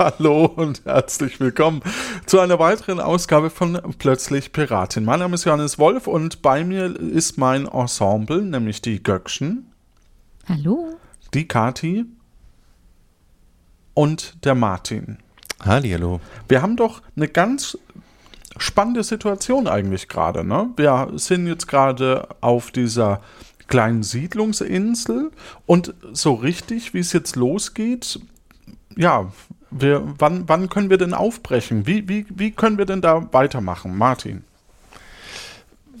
Hallo und herzlich willkommen zu einer weiteren Ausgabe von Plötzlich Piratin. Mein Name ist Johannes Wolf und bei mir ist mein Ensemble, nämlich die Göckchen. Hallo. Die Kati und der Martin. Hallihallo. Wir haben doch eine ganz spannende Situation eigentlich gerade. Ne? Wir sind jetzt gerade auf dieser kleinen Siedlungsinsel und so richtig, wie es jetzt losgeht, ja, wir, wann, wann können wir denn aufbrechen? Wie, wie, wie können wir denn da weitermachen, Martin?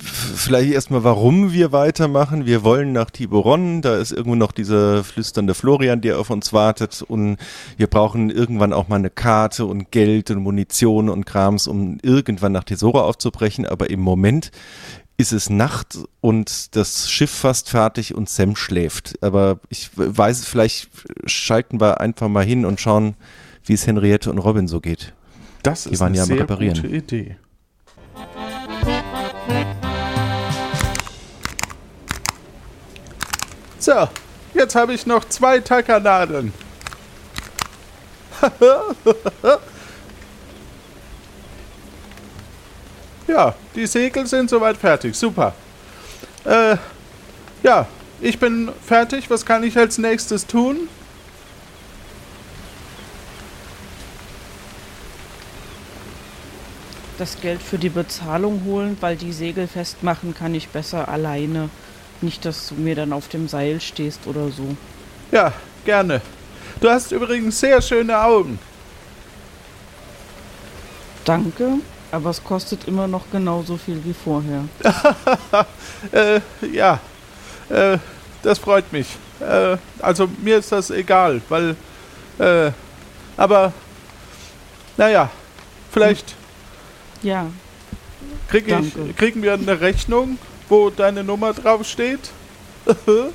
Vielleicht erstmal, warum wir weitermachen. Wir wollen nach Tiburon, da ist irgendwo noch dieser flüsternde Florian, der auf uns wartet und wir brauchen irgendwann auch mal eine Karte und Geld und Munition und Krams, um irgendwann nach Tesoro aufzubrechen, aber im Moment ist es Nacht und das Schiff fast fertig und Sam schläft. Aber ich weiß, vielleicht schalten wir einfach mal hin und schauen, wie es Henriette und Robin so geht. Das Die ist eine ja sehr gute Idee. So, jetzt habe ich noch zwei Tackernadeln. ja, die Segel sind soweit fertig. Super. Äh, ja, ich bin fertig. Was kann ich als nächstes tun? Das Geld für die Bezahlung holen, weil die Segel festmachen kann ich besser alleine. Nicht, dass du mir dann auf dem Seil stehst oder so. Ja, gerne. Du hast übrigens sehr schöne Augen. Danke, aber es kostet immer noch genauso viel wie vorher. äh, ja, äh, das freut mich. Äh, also mir ist das egal, weil, äh, aber, naja, vielleicht ja. Krieg ich, kriegen wir eine Rechnung, wo deine Nummer draufsteht?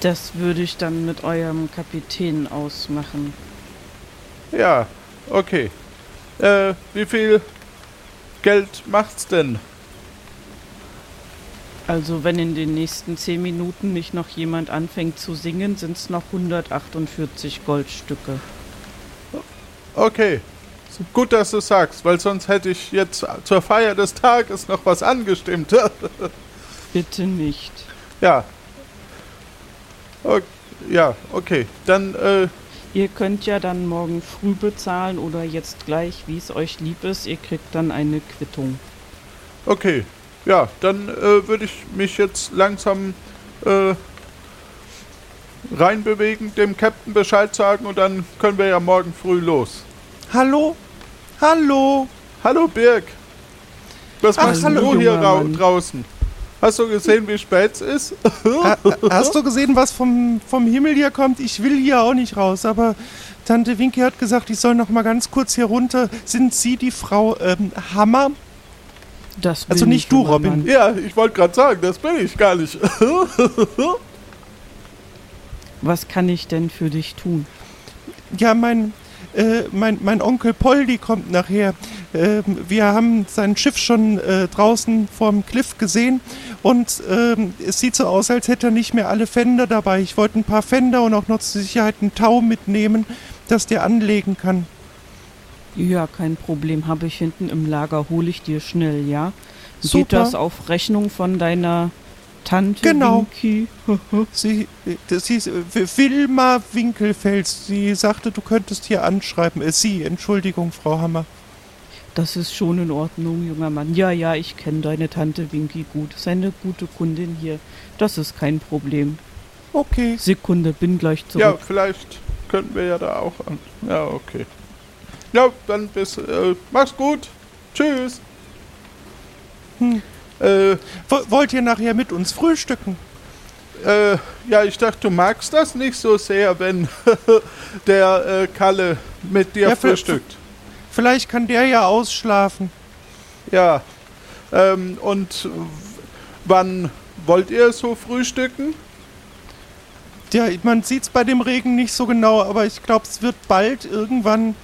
das würde ich dann mit eurem Kapitän ausmachen. Ja, okay. Äh, wie viel Geld macht's denn? Also wenn in den nächsten zehn Minuten nicht noch jemand anfängt zu singen, sind es noch 148 Goldstücke. Okay, Gut, dass du sagst, weil sonst hätte ich jetzt zur Feier des Tages noch was angestimmt. Bitte nicht. Ja. Okay, ja, okay. Dann, äh. Ihr könnt ja dann morgen früh bezahlen oder jetzt gleich, wie es euch lieb ist. Ihr kriegt dann eine Quittung. Okay. Ja, dann äh, würde ich mich jetzt langsam äh, reinbewegen, dem Captain Bescheid sagen und dann können wir ja morgen früh los. Hallo? Hallo? Hallo Birg. Was Ach, machst hallo, du hier draußen? Hast du gesehen, wie spät es ist? Hast du gesehen, was vom, vom Himmel hier kommt? Ich will hier auch nicht raus, aber Tante Winky hat gesagt, ich soll noch mal ganz kurz hier runter. Sind Sie die Frau ähm, Hammer? Das bin also nicht du, Robin. Mann. Ja, ich wollte gerade sagen, das bin ich gar nicht. was kann ich denn für dich tun? Ja, mein, äh, mein, mein Onkel Poldi kommt nachher. Äh, wir haben sein Schiff schon äh, draußen vorm Cliff gesehen und ähm, es sieht so aus, als hätte er nicht mehr alle Fender dabei. Ich wollte ein paar Fender und auch noch zur Sicherheit einen Tau mitnehmen, dass der anlegen kann. Ja, kein Problem. Habe ich hinten im Lager, hole ich dir schnell, ja? Super. Geht das auf Rechnung von deiner Tante genau. Winky. sie, das hieß Wilma Winkelfels. Sie sagte, du könntest hier anschreiben. Äh, sie, Entschuldigung, Frau Hammer. Das ist schon in Ordnung, junger Mann. Ja, ja, ich kenne deine Tante Winky gut. Ist eine gute Kundin hier. Das ist kein Problem. Okay. Sekunde, bin gleich zurück. Ja, vielleicht könnten wir ja da auch an. Ja, okay. Ja, dann bis. Äh, mach's gut. Tschüss. Hm. Äh, wollt ihr nachher mit uns frühstücken? Äh, ja, ich dachte, du magst das nicht so sehr, wenn der äh, Kalle mit dir ja, frühstückt. Vielleicht kann der ja ausschlafen. Ja. Ähm, und wann wollt ihr so frühstücken? Ja, man sieht es bei dem Regen nicht so genau, aber ich glaube, es wird bald irgendwann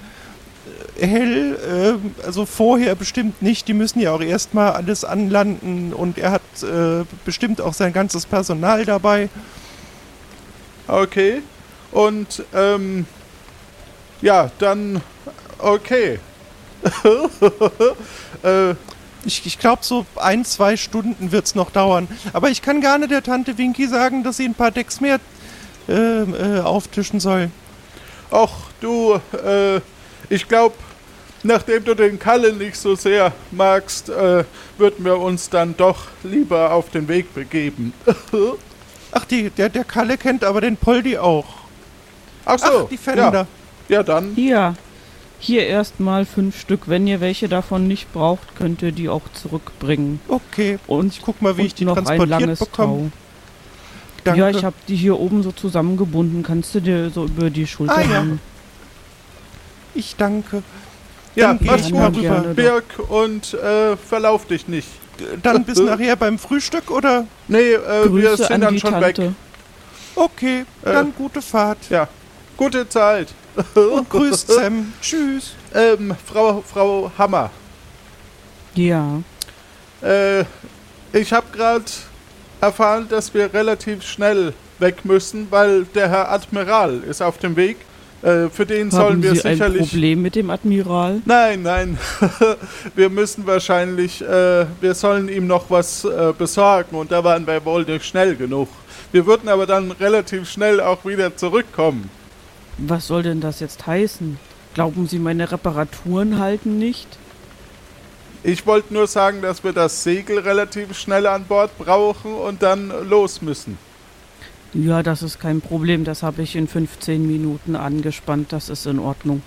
hell, äh, also vorher bestimmt nicht. Die müssen ja auch erstmal alles anlanden und er hat äh, bestimmt auch sein ganzes Personal dabei. Okay. Und ähm, Ja, dann okay. äh, Ich, ich glaube, so ein, zwei Stunden wird's noch dauern. Aber ich kann gerne der Tante Winky sagen, dass sie ein paar Decks mehr äh, äh, auftischen soll. ach du, äh, ich glaube, nachdem du den Kalle nicht so sehr magst, äh, würden wir uns dann doch lieber auf den Weg begeben. Ach, die, der, der Kalle kennt aber den Poldi auch. Ach so, Ach, die Fender. Ja, ja dann. Hier. Hier erstmal fünf Stück. Wenn ihr welche davon nicht braucht, könnt ihr die auch zurückbringen. Okay. Und Ich guck mal, wie ich die noch ein transportiert langes bekomme. Tau. Danke. Ja, ich habe die hier oben so zusammengebunden. Kannst du dir so über die Schulter Ah, ja. Ich danke. Ja, Dann mach's gerne. rüber. Birg und äh, verlauf dich nicht. Dann bis nachher beim Frühstück oder? Nee, äh, wir sind an dann schon Tante. weg. Okay, Äh. dann gute Fahrt. Ja, gute Zeit. Und grüßt Sam. Tschüss. Ähm, Frau, Frau Hammer, Ja. äh, ich habe gerade erfahren, dass wir relativ schnell weg müssen, weil der Herr Admiral ist auf dem Weg. Äh, für den sollen Haben wir Sie ein sicherlich... Problem mit dem Admiral? Nein, nein. wir müssen wahrscheinlich, äh, wir sollen ihm noch was äh, besorgen und da waren wir wohl nicht schnell genug. Wir würden aber dann relativ schnell auch wieder zurückkommen. Was soll denn das jetzt heißen? Glauben Sie, meine Reparaturen halten nicht? Ich wollte nur sagen, dass wir das Segel relativ schnell an Bord brauchen und dann los müssen. Ja, das ist kein Problem. Das habe ich in 15 Minuten angespannt. Das ist in Ordnung.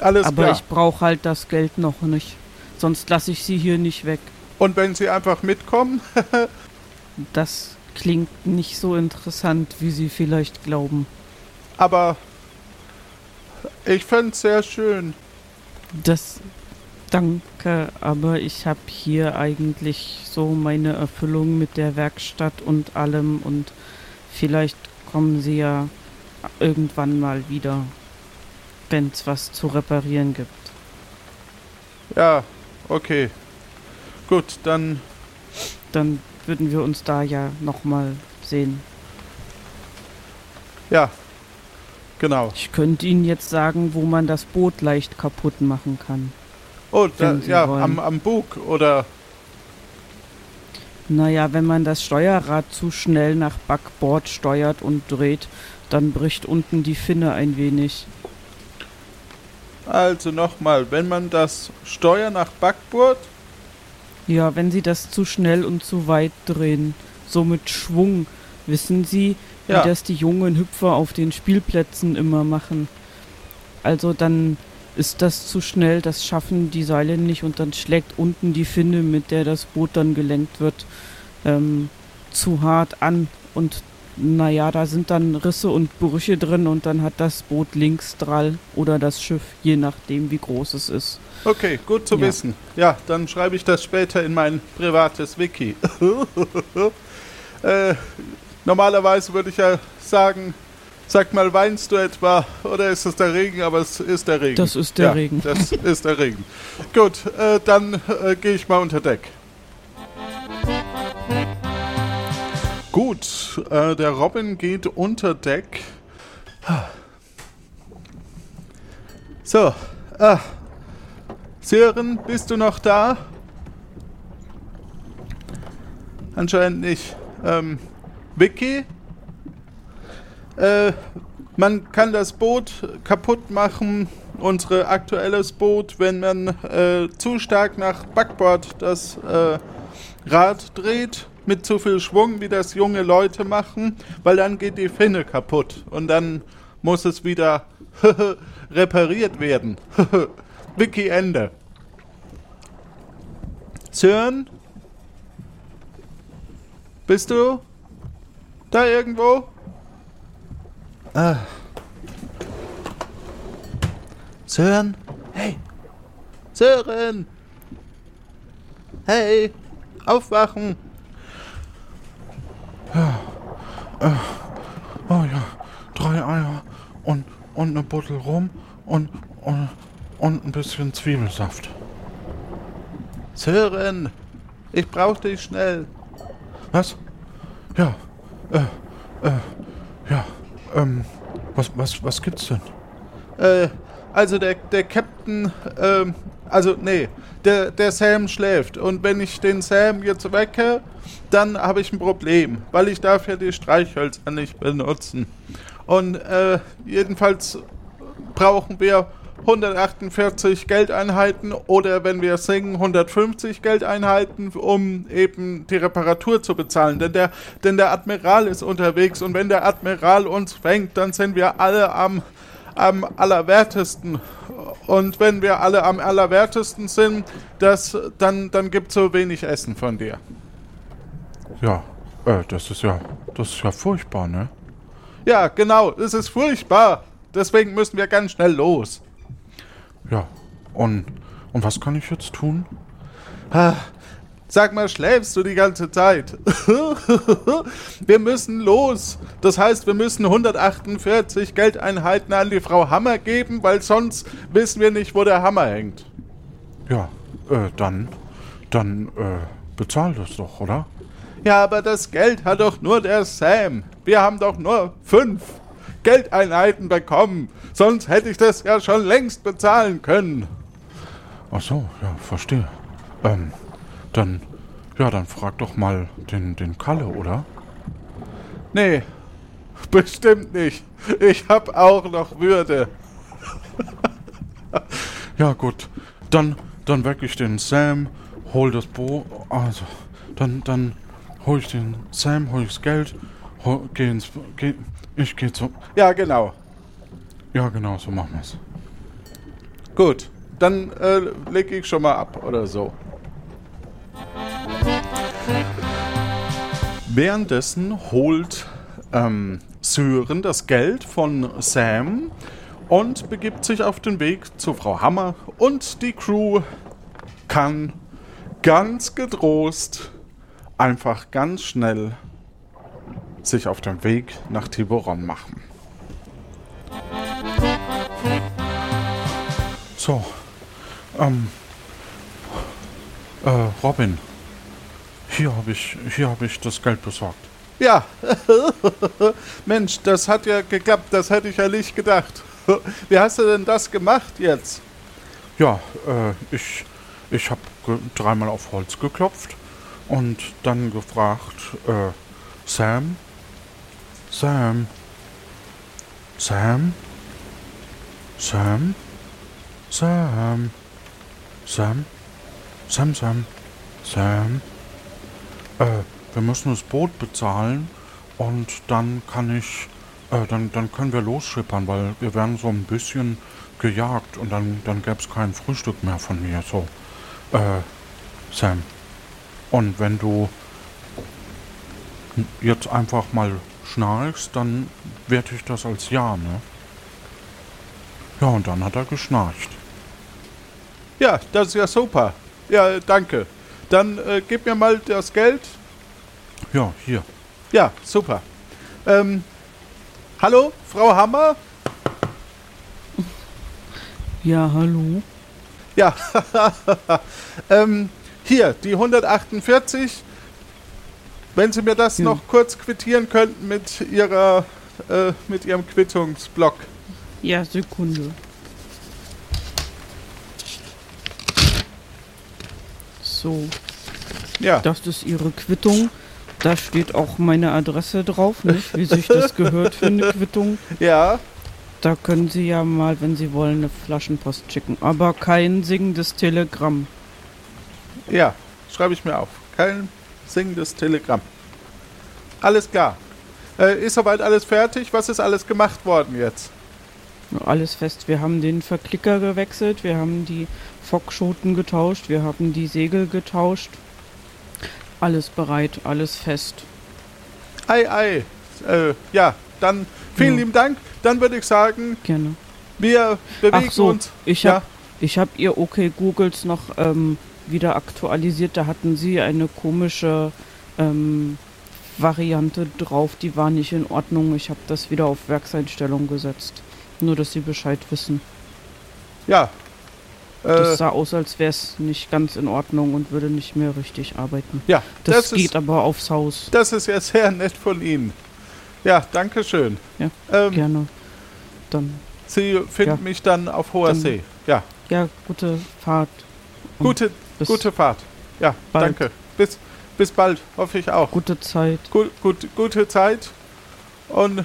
Alles Aber klar. ich brauche halt das Geld noch nicht. Sonst lasse ich Sie hier nicht weg. und wenn Sie einfach mitkommen, Das klingt nicht so interessant, wie Sie vielleicht glauben. aber ich fände es sehr schön. Das danke, aber ich habe hier eigentlich so meine Erfüllung mit der Werkstatt und allem und vielleicht kommen Sie ja irgendwann mal wieder, wenn es was zu reparieren gibt. Ja, okay. Gut, dann Dann würden wir uns da ja nochmal sehen. ja. Genau. Ich könnte Ihnen jetzt sagen, wo man das Boot leicht kaputt machen kann. Oh, da, ja, wollen. am, am Bug oder Naja, wenn man das Steuerrad zu schnell nach Backbord steuert und dreht, dann bricht unten die Finne ein wenig. also nochmal, wenn man das Steuer nach Backbord, Ja, wenn Sie das zu schnell und zu weit drehen, so mit Schwung, wissen Sie, wie Ja. das die jungen Hüpfer auf den Spielplätzen immer machen. Also dann ist das zu schnell, das schaffen die Seile nicht und dann schlägt unten die Finne, mit der das Boot dann gelenkt wird, ähm, zu hart an und naja, da sind dann Risse und Brüche drin und dann hat das Boot links Drall oder das Schiff, je nachdem wie groß es ist. Okay, gut zu Ja. wissen. Ja, dann schreibe ich das später in mein privates Wiki. äh, normalerweise würde ich ja sagen, sag mal, weinst du etwa oder ist es der Regen? Aber es ist der Regen. Das ist der ja, Regen. Das ist der Regen. gut, äh, dann äh, gehe ich mal unter Deck. Gut, äh, der Robin geht unter Deck. So, ah, Sören, bist du noch da? Anscheinend nicht. Ähm, Vicky? Äh, man kann das Boot kaputt machen, unser aktuelles Boot, wenn man äh, zu stark nach Backbord das äh, Rad dreht, mit zu viel Schwung, wie das junge Leute machen, weil dann geht die Finne kaputt und dann muss es wieder repariert werden. Wiki Ende. Sören? Bist du da irgendwo? Ah. Sören? Hey! Sören! Hey! Aufwachen! Oh ja, drei Eier und, und eine Bottle rum und, und, und ein bisschen Zwiebelsaft. Sören, ich brauch dich schnell. Was? Ja, äh, äh, ja, ähm, was, was, was gibt's denn? Äh, also der, der Captain, ähm, also nee, der, der Sam schläft. Und wenn ich den Sam jetzt wecke, dann habe ich ein Problem, weil ich darf ja die Streichhölzer nicht benutzen. Und äh, jedenfalls brauchen wir 148 Geldeinheiten oder wenn wir singen 150 Geldeinheiten, um eben die Reparatur zu bezahlen. Denn der, denn der Admiral ist unterwegs und wenn der Admiral uns fängt, dann sind wir alle am, am allerwertesten. Und wenn wir alle am allerwertesten sind, das, dann, dann gibt es so wenig Essen von dir. Ja, äh, das ist ja, das ist ja furchtbar, ne? Ja, genau, es ist furchtbar. Deswegen müssen wir ganz schnell los. Ja, und, und was kann ich jetzt tun? Ah, Sag mal, schläfst du die ganze Zeit? wir müssen los. Das heißt, wir müssen 148 Geldeinheiten an die Frau Hammer geben, weil sonst wissen wir nicht, wo der Hammer hängt. Ja, äh, dann, dann, äh, bezahl das doch, oder? Ja, aber das Geld hat doch nur der Sam. Wir haben doch nur fünf Geldeinheiten bekommen. Sonst hätte ich das ja schon längst bezahlen können. Ach so, ja, verstehe. Ähm, dann, ja, dann frag doch mal den, den Kalle, oder? Nee, bestimmt nicht. Ich hab auch noch Würde. Ja, gut. Dann, dann weck ich den Sam, hol das Bo... Also, dann, dann hol ich den Sam, hol ich das Geld, hol, geh ins... Geh, ich geh zu... Ja, genau. Ja, genau, so machen wir's. Gut, dann äh, leg ich schon mal ab oder so. Währenddessen holt ähm, Sören das Geld von Sam und begibt sich auf den Weg zu Frau Hammer und die Crew kann ganz getrost einfach ganz schnell sich auf den Weg nach Tiburon machen. So, ähm, äh, Robin, hier habe ich, hier habe ich das Geld besorgt. Ja, Mensch, das hat ja geklappt, das hätte ich ja nicht gedacht. Wie hast du denn das gemacht jetzt? Ja, äh, ich, ich habe dreimal auf Holz geklopft und dann gefragt, äh, Sam, Sam, Sam, Sam, Sam, Sam, Sam, Sam, Sam. Äh, wir müssen das Boot bezahlen und dann kann ich, äh, dann, dann können wir losschippern, weil wir werden so ein bisschen gejagt und dann, dann gäbe es kein Frühstück mehr von mir. So, äh, Sam. Und wenn du jetzt einfach mal schnarchst, dann werte ich das als Ja, ne? Ja, und dann hat er geschnarcht. Ja, das ist ja super. Ja, danke. Dann äh, gib mir mal das Geld. Ja, hier. Ja, super. Ähm, hallo, Frau Hammer? Ja, hallo. Ja, ähm, hier, die 148. Wenn Sie mir das Ja. noch kurz quittieren könnten mit Ihrer, äh, mit Ihrem Quittungsblock. Ja, Sekunde. So, Ja, das ist Ihre Quittung. Da steht auch meine Adresse drauf, nicht? Wie sich das gehört für eine Quittung. ja, Da können Sie ja mal, wenn Sie wollen, eine Flaschenpost schicken. Aber kein singendes Telegramm. ja, schreibe ich mir auf. Kein singendes Telegramm. Alles klar. Äh, ist soweit alles fertig? Was ist alles gemacht worden jetzt? Alles fest. Wir haben den Verklicker gewechselt, wir haben die Fockschoten getauscht, wir haben die Segel getauscht. Alles bereit, alles fest. Ei, ei. Äh, ja, dann vielen Ja. lieben Dank. Dann würde ich sagen, Gerne. wir bewegen Ach so, uns. ich Ja. habe hab ihr OK Googles noch ähm, wieder aktualisiert. Da hatten sie eine komische ähm, Variante drauf, die war nicht in Ordnung. Ich habe das wieder auf Werkseinstellung gesetzt. Nur, dass sie Bescheid wissen. Ja. Das Äh, sah aus, als wäre es nicht ganz in Ordnung und würde nicht mehr richtig arbeiten. ja, Das, das, geht ist, aber aufs Haus. das ist ja sehr nett von Ihnen. Ja, danke schön. Ja, ähm, Gerne. Dann Sie finden Ja. mich dann auf hoher Dann- See. Ja, Ja, gute Fahrt. Gute, bis gute Fahrt. Ja, bald. danke. Bis, bis bald, hoffe ich auch. Gute Zeit. Gut, gut, gute Zeit und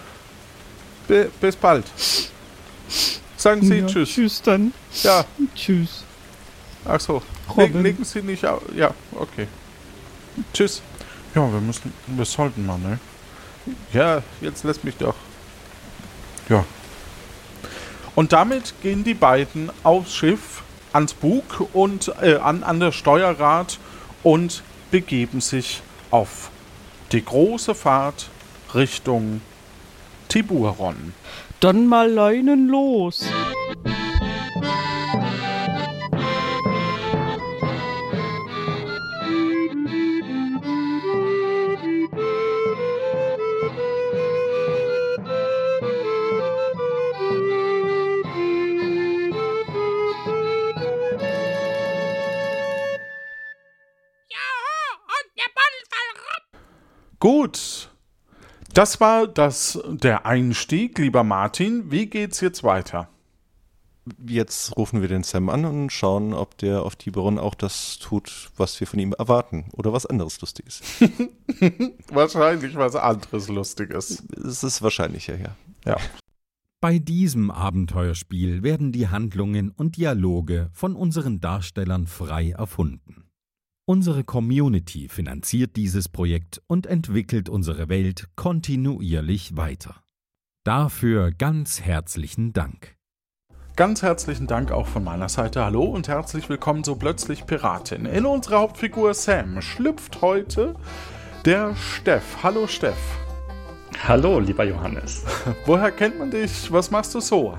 bi, bis bald. Sagen Sie ja, Tschüss. Tschüss dann. Ja, Tschüss. ach so. Robin. Leg, legen Sie nicht auf. Ja, okay. Tschüss. Ja, wir müssen, wir sollten mal, ne? Ja, jetzt lässt mich doch. Ja. Und damit gehen die beiden aufs Schiff, ans Bug und äh, an, an der Steuerrad und begeben sich auf die große Fahrt Richtung Tiburon. Dann mal Leinen los. Gut. Das war das, der Einstieg, lieber Martin. Wie geht's jetzt weiter? Jetzt rufen wir den Sam an und schauen, ob der auf Tiberon auch das tut, was wir von ihm erwarten. Oder was anderes Lustiges. Wahrscheinlich was anderes Lustiges. Es ist wahrscheinlicher, ja. Ja. Bei diesem Abenteuerspiel werden die Handlungen und Dialoge von unseren Darstellern frei erfunden. Unsere Community finanziert dieses Projekt und entwickelt unsere Welt kontinuierlich weiter. Dafür ganz herzlichen Dank. Ganz herzlichen Dank auch von meiner Seite. Hallo und herzlich willkommen zu Plötzlich Piratin. In unsere Hauptfigur Sam schlüpft heute der Steff. Hallo Steff. Hallo, lieber Johannes. Woher kennt man dich? Was machst du so?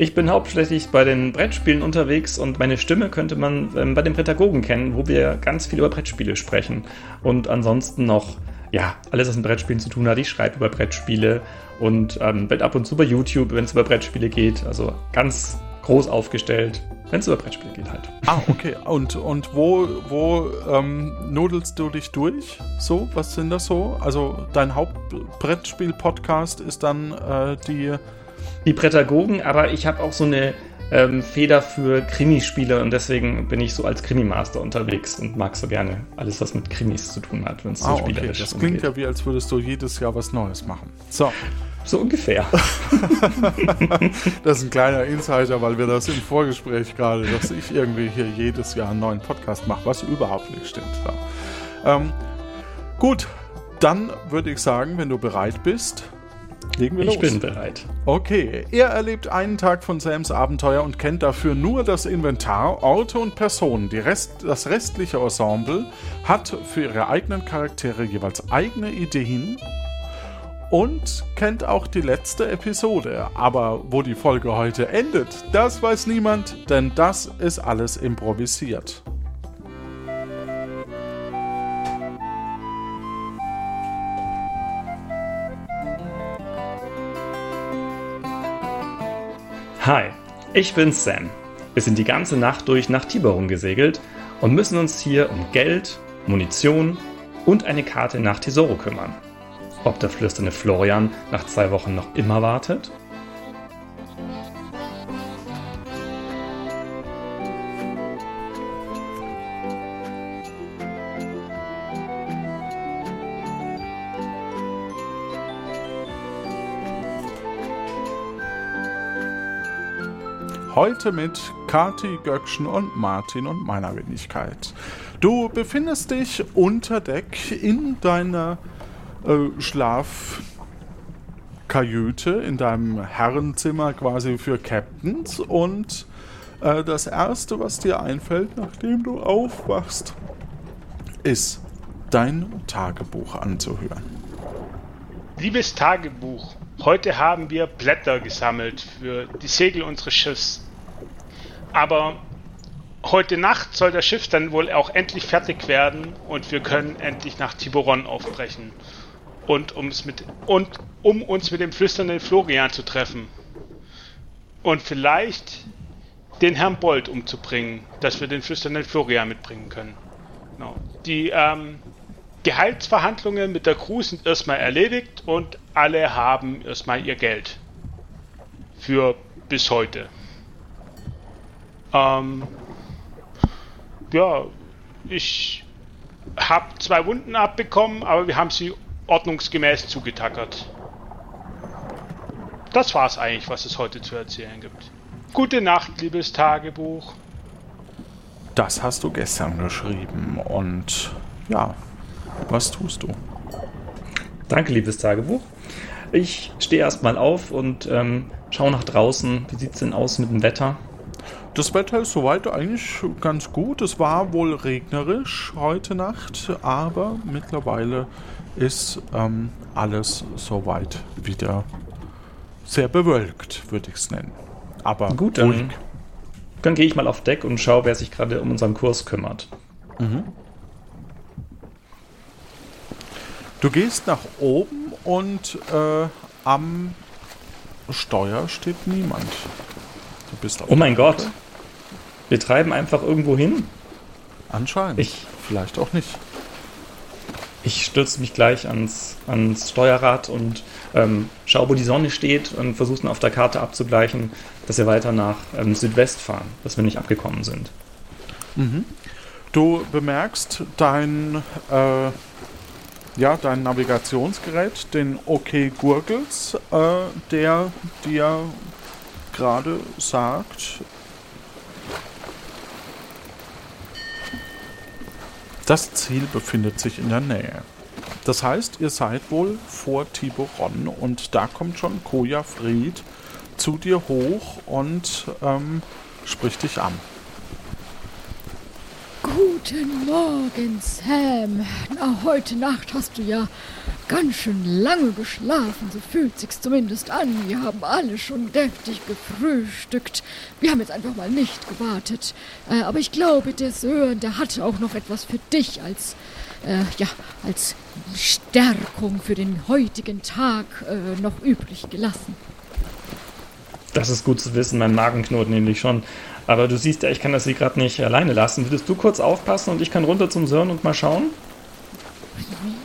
Ich bin hauptsächlich bei den Brettspielen unterwegs und meine Stimme könnte man ähm, bei den Prädagogen kennen, wo wir ganz viel über Brettspiele sprechen. Und ansonsten noch, ja, alles, was mit Brettspielen zu tun hat. Ich schreibe über Brettspiele und ähm, bin ab und zu bei YouTube, wenn es über Brettspiele geht. Also ganz groß aufgestellt, wenn es über Brettspiele geht halt. Ah, okay. Und, und wo, wo ähm, nudelst du dich durch? So, was sind das so? Also dein Hauptbrettspiel-Podcast ist dann äh, die... Die Prädagogen, aber ich habe auch so eine ähm, Feder für Krimispiele und deswegen bin ich so als Krimi-Master unterwegs und mag so gerne alles, was mit Krimis zu tun hat, wenn es so Ah, okay. spielerisch Das klingt umgeht. ja wie, als würdest du jedes Jahr was Neues machen. So. So ungefähr. Das ist ein kleiner Insider, weil wir das im Vorgespräch gerade, dass ich irgendwie hier jedes Jahr einen neuen Podcast mache, was überhaupt nicht stimmt. Ja. Ähm, gut, dann würde ich sagen, wenn du bereit bist, legen wir los. Ich bin bereit. Okay, er erlebt einen Tag von Sams Abenteuer und kennt dafür nur das Inventar, Orte und Personen. Die Rest, das restliche Ensemble hat für ihre eigenen Charaktere jeweils eigene Ideen und kennt auch die letzte Episode. Aber wo die Folge heute endet, das weiß niemand, denn das ist alles improvisiert. Hi, ich bin Sam. Wir sind die ganze Nacht durch nach Tiberon gesegelt und müssen uns hier um Geld, Munition und eine Karte nach Tesoro kümmern. Ob der flüsternde Florian nach zwei Wochen noch immer wartet? Heute mit Kati Göckchen und Martin und meiner Wenigkeit. Du befindest dich unter Deck in deiner äh, Schlafkajüte, in deinem Herrenzimmer quasi für Captains und äh, das erste, was dir einfällt, nachdem du aufwachst, ist dein Tagebuch anzuhören. Liebes Tagebuch, heute haben wir Blätter gesammelt für die Segel unseres Schiffs. Aber heute Nacht soll das Schiff dann wohl auch endlich fertig werden und wir können endlich nach Tiburon aufbrechen. Und, um's mit, und um uns mit dem flüsternden Florian zu treffen. Und vielleicht den Herrn Bold umzubringen, dass wir den flüsternden Florian mitbringen können. Genau. Die ähm, Gehaltsverhandlungen mit der Crew sind erstmal erledigt und alle haben erstmal ihr Geld. Für bis heute. Ähm, ja, ich habe zwei Wunden abbekommen, aber wir haben sie ordnungsgemäß zugetackert. Das war's eigentlich, was es heute zu erzählen gibt. Gute Nacht, liebes Tagebuch. Das hast du gestern geschrieben und ja, was tust du? Danke, liebes Tagebuch. Ich stehe erstmal auf und ähm, schaue nach draußen. Wie sieht es denn aus mit dem Wetter? Das Wetter ist soweit eigentlich ganz gut. Es war wohl regnerisch heute Nacht, aber mittlerweile ist ähm, alles soweit wieder sehr bewölkt, würde ich es nennen. Aber gut, dann, ruhig. dann gehe ich mal auf Deck und schaue, wer sich gerade um unseren Kurs kümmert. Mhm. Du gehst nach oben und äh, am Steuer steht niemand. Du bist oh mein Gott. Wir treiben einfach irgendwo hin. Anscheinend. Ich, Vielleicht auch nicht. Ich stürze mich gleich ans, ans Steuerrad und ähm, schaue, wo die Sonne steht und versuche auf der Karte abzugleichen, dass wir weiter nach ähm, Südwest fahren, dass wir nicht abgekommen sind. Mhm. Du bemerkst dein, äh, ja, dein Navigationsgerät, den OK Gurgels, äh, der dir gerade sagt, das Ziel befindet sich in der Nähe. Das heißt, ihr seid wohl vor Tiburon und da kommt schon Koja Fried zu dir hoch und ähm, spricht dich an. Guten Morgen, Sam. Na, heute Nacht hast du ja ganz schön lange geschlafen, so fühlt sich's zumindest an. Wir haben alle schon deftig gefrühstückt. Wir haben jetzt einfach mal nicht gewartet. Äh, aber ich glaube, der Sören, der hatte auch noch etwas für dich als, äh, ja, als Stärkung für den heutigen Tag äh, noch übrig gelassen. Das ist gut zu wissen, mein Magen knurrt nämlich schon. Aber du siehst ja, ich kann das hier gerade nicht alleine lassen. Würdest du kurz aufpassen und ich kann runter zum Sören und mal schauen?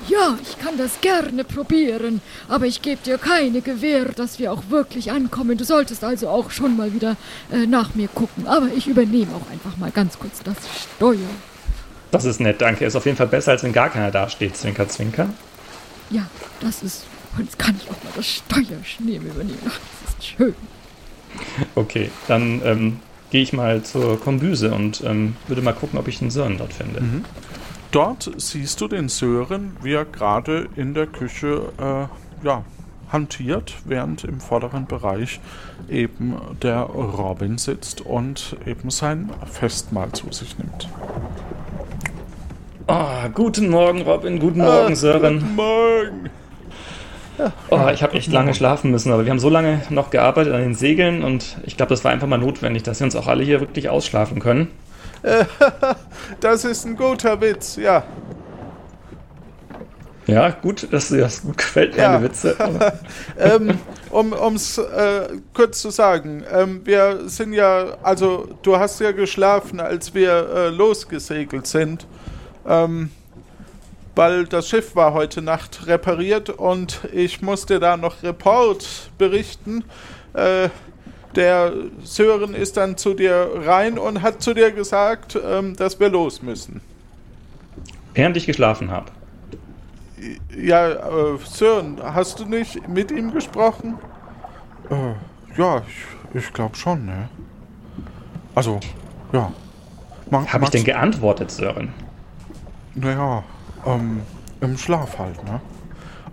Ja, ich kann das gerne probieren, aber ich gebe dir keine Gewähr, dass wir auch wirklich ankommen. Du solltest also auch schon mal wieder äh, nach mir gucken, aber ich übernehme auch einfach mal ganz kurz das Steuer. Das ist nett, danke. Ist auf jeden Fall besser, als wenn gar keiner dasteht, Zwinker, Zwinker. Ja, das ist. Jetzt kann ich auch mal das Steuerschneem übernehmen. Ach, das ist schön. Okay, dann ähm, gehe ich mal zur Kombüse und ähm, würde mal gucken, ob ich den Sören dort finde. Mhm. Dort siehst du den Sören, wie er gerade in der Küche äh, ja, hantiert, während im vorderen Bereich eben der Robin sitzt und eben sein Festmahl zu sich nimmt. Oh, guten Morgen, Robin. Guten Morgen, ah, Sören. Guten Morgen. Oh, ich habe echt lange schlafen müssen, aber wir haben so lange noch gearbeitet an den Segeln und ich glaube, das war einfach mal notwendig, dass wir uns auch alle hier wirklich ausschlafen können. das ist ein guter Witz, ja. Ja, gut, dass dir das gut gefällt, meine ja. Witze. ähm, um es äh, kurz zu sagen, ähm, wir sind ja, also du hast ja geschlafen, als wir äh, losgesegelt sind. Ähm, weil das Schiff war heute Nacht repariert und ich musste da noch Report berichten. Äh, der Sören ist dann zu dir rein und hat zu dir gesagt, ähm, dass wir los müssen. Während ich geschlafen habe. Ja, äh, Sören, hast du nicht mit ihm gesprochen? Äh, ja, ich, ich glaube schon, ne? Also, ja. Habe ich denn geantwortet, Sören? Naja, ähm, im Schlaf halt, ne?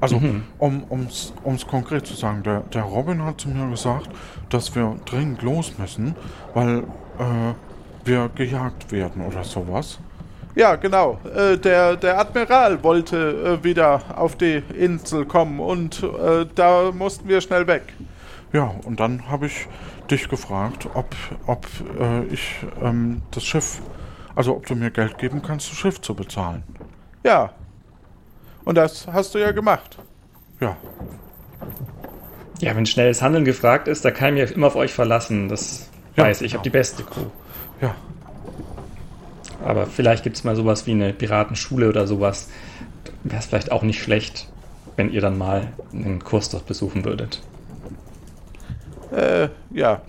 Also, mhm. um ums, ums konkret zu sagen, der, der Robin hat zu mir gesagt, dass wir dringend los müssen, weil äh, wir gejagt werden oder sowas. Ja, genau. Äh, der, der Admiral wollte äh, wieder auf die Insel kommen und äh, da mussten wir schnell weg. Ja, und dann habe ich dich gefragt, ob, ob äh, ich ähm, das Schiff, also ob du mir Geld geben kannst, das Schiff zu bezahlen. Ja. Und das hast du ja gemacht. Ja. Ja, wenn schnelles Handeln gefragt ist, da kann ich mich immer auf euch verlassen. Das ja, weiß ich. Ich habe die beste Crew. Ja. Aber vielleicht gibt es mal sowas wie eine Piratenschule oder sowas. Wäre es vielleicht auch nicht schlecht, wenn ihr dann mal einen Kurs dort besuchen würdet. Äh, ja.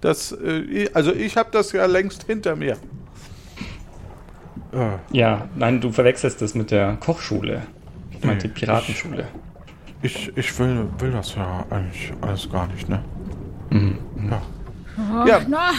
Das, äh, also ich habe das ja längst hinter mir. Äh. Ja, nein, du verwechselst das mit der Kochschule. Ich meinte nee, Piratenschule. Ich, ich will, will das ja eigentlich alles gar nicht, ne? Mhm. Ja. Oh, ja. Na,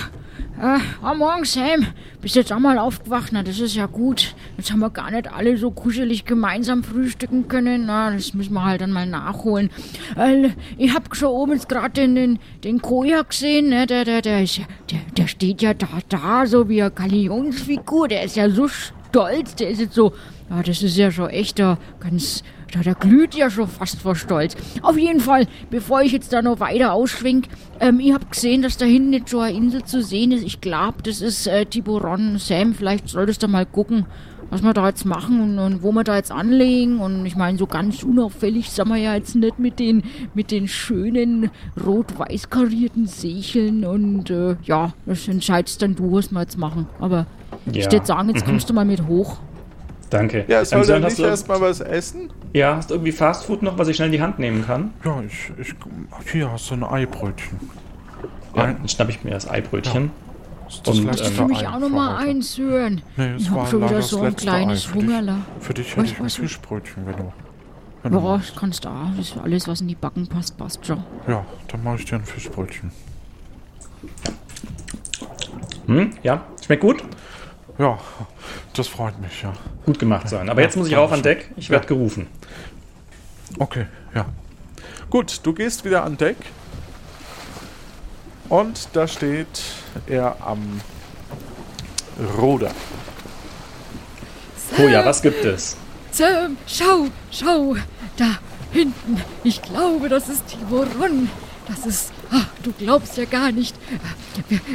äh, am Morgen, Sam. Bist jetzt auch mal aufgewacht? Na, das ist ja gut. Jetzt haben wir gar nicht alle so kuschelig gemeinsam frühstücken können. Na, das müssen wir halt dann mal nachholen. Äh, ich hab schon oben gerade den, den, den Koja gesehen, ne? Der, der, der, ist, der, der steht ja da, da, so wie eine Galionsfigur. Der ist ja so stolz. Der ist jetzt so, ja, das ist ja schon echt da ganz da, da glüht ja schon fast vor Stolz. Auf jeden Fall, bevor ich jetzt da noch weiter ausschwenk, ähm, ich hab gesehen, dass da hinten jetzt schon eine Insel zu sehen ist. Ich glaube, das ist äh, Tiburon. Sam, vielleicht solltest du mal gucken, was wir da jetzt machen und, und wo wir da jetzt anlegen. Und ich meine, so ganz unauffällig sind wir ja jetzt nicht mit den, mit den schönen rot-weiß karierten Secheln. Und äh, ja, das entscheidest dann du, was wir jetzt machen. Aber ja. ich würde sagen, jetzt mhm. kommst du mal mit hoch. Danke. Ja, soll ähm, er nicht erstmal was essen? Ja, hast du irgendwie Fastfood noch, was ich schnell in die Hand nehmen kann? Ja, ich, ich hier hast du ein Eibrötchen. Ja, ein, dann schnapp ich mir das Eibrötchen. Ja. Das und ich will mich auch noch mal eins hören. Nee, ich habe schon wieder so ein kleines Hungerler. Für dich hätte ich ein Fischbrötchen, wenn du... Wenn ja, das kannst du auch. Das ist alles, was in die Backen passt, passt schon. Ja, dann mache ich dir ein Fischbrötchen. Hm, ja, schmeckt gut? Ja, das freut mich, ja. Gut gemacht sein. Aber ja, jetzt muss ich rauf an Deck. Ich werde ja. gerufen. Okay, ja. Gut, du gehst wieder an Deck. Und da steht er am Ruder. Oh ja, was gibt es? Sam, schau, schau, da hinten. Ich glaube, das ist Tiburon. Das ist, ach, du glaubst ja gar nicht,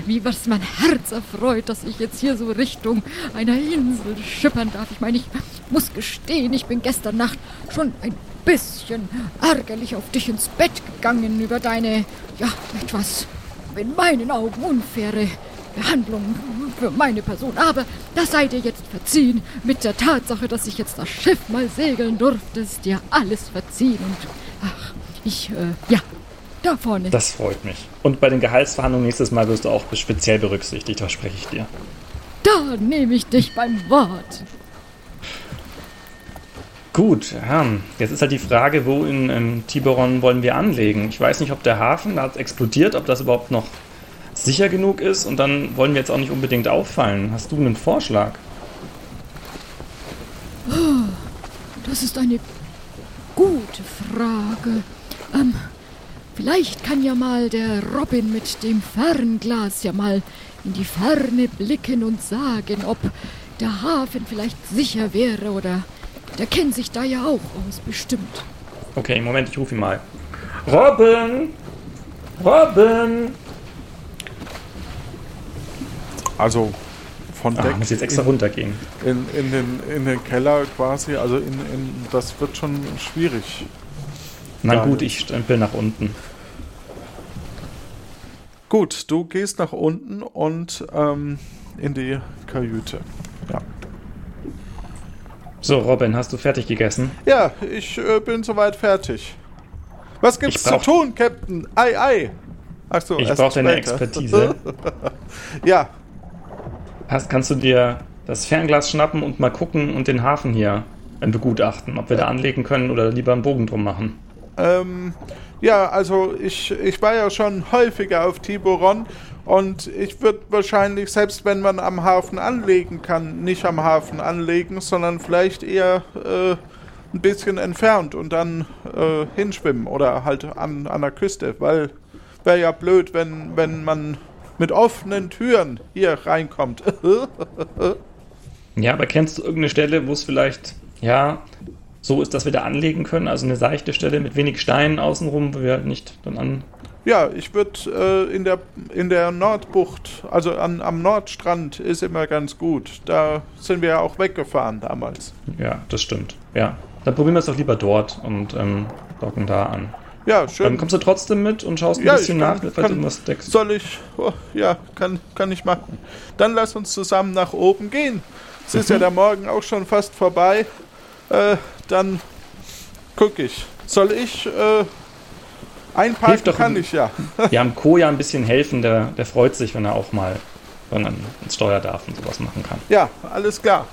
wie, was mein Herz erfreut, dass ich jetzt hier so Richtung einer Insel schippern darf. Ich meine, ich muss gestehen, ich bin gestern Nacht schon ein bisschen ärgerlich auf dich ins Bett gegangen über deine, ja, etwas in meinen Augen unfaire Behandlung für meine Person. Aber das sei dir jetzt verziehen. Mit der Tatsache, dass ich jetzt das Schiff mal segeln durfte, ist dir alles verziehen. Und ach, ich, äh, ja, da vorne. Das freut mich. Und bei den Gehaltsverhandlungen nächstes Mal wirst du auch speziell berücksichtigt, verspreche ich dir. Da nehme ich dich beim Wort. Gut, ja, jetzt ist halt die Frage, wo in, in Tiburon wollen wir anlegen? Ich weiß nicht, ob der Hafen, da hat explodiert, ob das überhaupt noch sicher genug ist und dann wollen wir jetzt auch nicht unbedingt auffallen. Hast du einen Vorschlag? Oh, das ist eine gute Frage. Ähm, Vielleicht kann ja mal der Robin mit dem Fernglas ja mal in die Ferne blicken und sagen, ob der Hafen vielleicht sicher wäre oder der kennt sich da ja auch aus, bestimmt. Okay, Moment, ich rufe ihn mal. Robin! Robin! Also von Deck. Ah, muss jetzt extra in, runtergehen. In, in, den, in den Keller quasi, also in, in, das wird schon schwierig. Na ja. gut, ich stempel nach unten. Gut, du gehst nach unten und ähm, in die Kajüte. Ja. So, Robin, hast du fertig gegessen? Ja, ich äh, bin soweit fertig. Was gibt's zu tun, Captain? Ei, ei. Achso, ich brauche deine Expertise. ja. Hast, kannst du dir das Fernglas schnappen und mal gucken und den Hafen hier begutachten, ob wir da anlegen können oder lieber einen Bogen drum machen? Ähm, ja, also ich, ich war ja schon häufiger auf Tiburon und ich würde wahrscheinlich, selbst wenn man am Hafen anlegen kann, nicht am Hafen anlegen, sondern vielleicht eher äh, ein bisschen entfernt und dann äh, hinschwimmen oder halt an, an der Küste, weil wäre ja blöd, wenn, wenn man mit offenen Türen hier reinkommt. ja, aber kennst du irgendeine Stelle, wo es vielleicht, ja, so ist, dass wir da anlegen können. Also eine seichte Stelle mit wenig Steinen außenrum, wo wir halt nicht dann an. Ja, ich würde äh, in, der, in der Nordbucht, also an, am Nordstrand ist immer ganz gut. Da sind wir ja auch weggefahren damals. Ja, das stimmt. Ja. Dann probieren wir es doch lieber dort und ähm, docken da an. Ja, schön. Dann kommst du trotzdem mit und schaust ein ja, bisschen kann, nach, falls kann, irgendwas deckst. Soll ich? Oh, ja, kann, kann ich machen. Dann lass uns zusammen nach oben gehen. Es ist ja der Morgen auch schon fast vorbei. Äh, dann gucke ich. Soll ich, äh, Einparken Hilf doch- kann ich ja. Wir haben Koja ein bisschen helfen, der, der freut sich, wenn er auch mal wenn er ins Steuer darf und sowas machen kann. Ja, alles klar.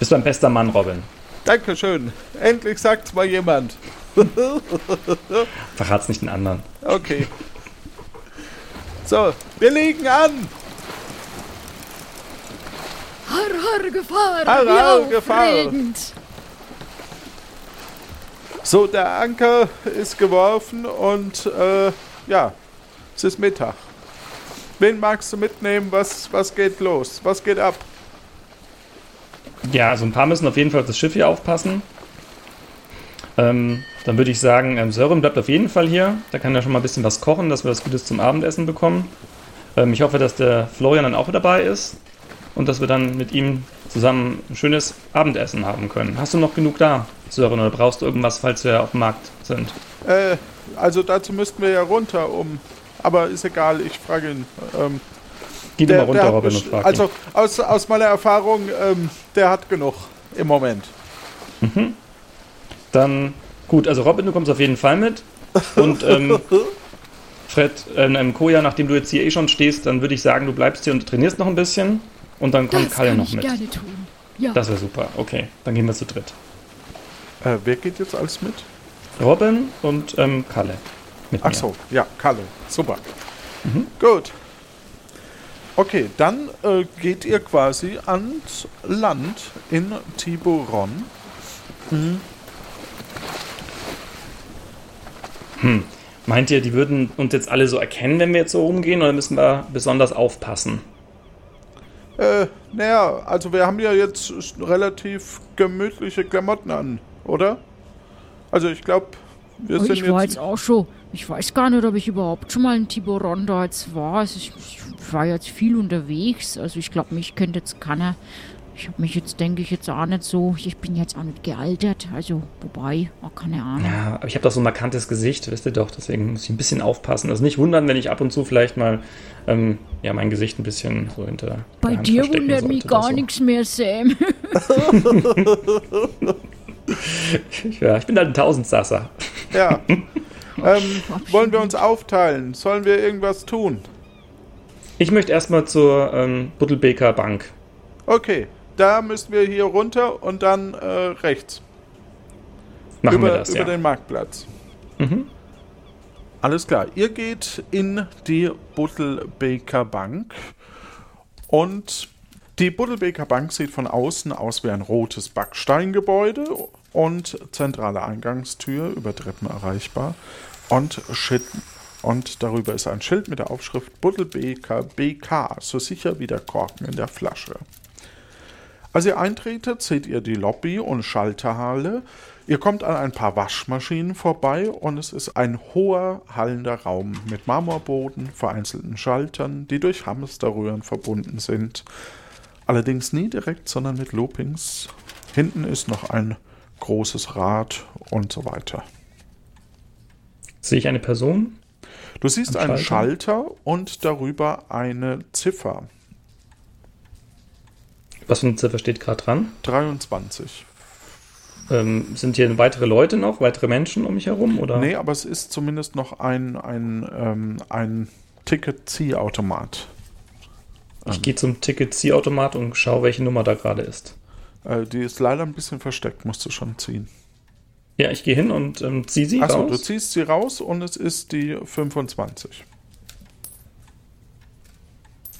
Bist du ein bester Mann, Robin. Dankeschön. Endlich sagt's mal jemand. Verrat's nicht den anderen. Okay. So, wir legen an. Har, har, Gefahr! Har, har, Gefahr. So, der Anker ist geworfen und äh, ja, es ist Mittag. Wen magst du mitnehmen? Was, was geht los? Was geht ab? Ja, also ein paar müssen auf jeden Fall auf das Schiff hier aufpassen. Ähm, dann würde ich sagen, ähm, Sören bleibt auf jeden Fall hier. Da kann er schon mal ein bisschen was kochen, dass wir was Gutes zum Abendessen bekommen. Ähm, ich hoffe, dass der Florian dann auch dabei ist und dass wir dann mit ihm zusammen ein schönes Abendessen haben können. Hast du noch genug da, Sören, oder brauchst du irgendwas, falls wir auf dem Markt sind? Äh, also dazu müssten wir ja runter, um. Aber ist egal, ich frage ihn. Ähm, Geh du mal runter, Robin, und frag ihn. Also aus, aus meiner Erfahrung, ähm, der hat genug im Moment. Dann, gut, also Robin, du kommst auf jeden Fall mit. Und ähm, Fred, ähm, ähm, Koja, nachdem du jetzt hier eh schon stehst, dann würde ich sagen, du bleibst hier und trainierst noch ein bisschen. Und dann kommt Das Kalle kann noch ich mit. gerne tun. Ja, Das wäre super. Okay, dann gehen wir zu dritt. Äh, wer geht jetzt alles mit? Robin und ähm, Kalle. Mit Ach mir. so, ja, Kalle. Super. Gut. Okay, dann äh, geht ihr quasi ans Land in Tiburon. Meint ihr, die würden uns jetzt alle so erkennen, wenn wir jetzt so rumgehen, oder müssen wir besonders aufpassen? Äh, naja, also wir haben ja jetzt relativ gemütliche Klamotten an, oder? Also ich glaube, wir Oh, sind ich war jetzt... jetzt auch schon. Ich weiß gar nicht, ob ich überhaupt schon mal in Tiburon da jetzt war. Also ich, ich war jetzt viel unterwegs. Also ich glaube, mich kennt jetzt keiner. Ich habe mich jetzt, denke ich, jetzt auch nicht so. Ich bin jetzt auch nicht gealtert. Also, wobei, auch keine Ahnung. Ja, aber ich habe doch so ein markantes Gesicht, wisst ihr doch, deswegen muss ich ein bisschen aufpassen. Also nicht wundern, wenn ich ab und zu vielleicht mal ähm, ja, mein Gesicht ein bisschen so hinter. der Bei Hand dir wundert mich gar so. nichts mehr, Sam. Ja, ich bin halt ein Tausendsasser. Ja. ähm, wollen wir uns aufteilen? Sollen wir irgendwas tun? Ich möchte erstmal zur ähm, Buttelbeker Bank. Okay, da müssen wir hier runter und dann äh, rechts. Machen über, wir das, über ja. den Marktplatz. Mhm. Alles klar. Ihr geht in die Buttelbeker Bank und die Buttelbeker Bank sieht von außen aus wie ein rotes Backsteingebäude und zentrale Eingangstür über Treppen erreichbar und Schild und darüber ist ein Schild mit der Aufschrift Buttelbeker BK, so sicher wie der Korken in der Flasche. Als ihr eintretet, seht ihr die Lobby und Schalterhalle. Ihr kommt an ein paar Waschmaschinen vorbei und es ist ein hoher, hallender Raum mit Marmorboden, vereinzelten Schaltern, die durch Hamsterröhren verbunden sind. Allerdings nie direkt, sondern mit Loopings. Hinten ist noch ein großes Rad und so weiter. Sehe ich eine Person? Du siehst einen Schalter? Schalter und darüber eine Ziffer. Was für eine Ziffer steht gerade dran? 23. Ähm, sind hier weitere Leute noch, weitere Menschen um mich herum? Oder? Nee, aber es ist zumindest noch ein, ein, ähm, ein Ticket-Ziehautomat. Ich gehe zum Ticket-Ziehautomat und schaue, welche Nummer da gerade ist. Äh, die ist leider ein bisschen versteckt, musst du schon ziehen. Ja, ich gehe hin und ähm, ziehe sie Achso, raus. du ziehst sie raus und es ist die 25.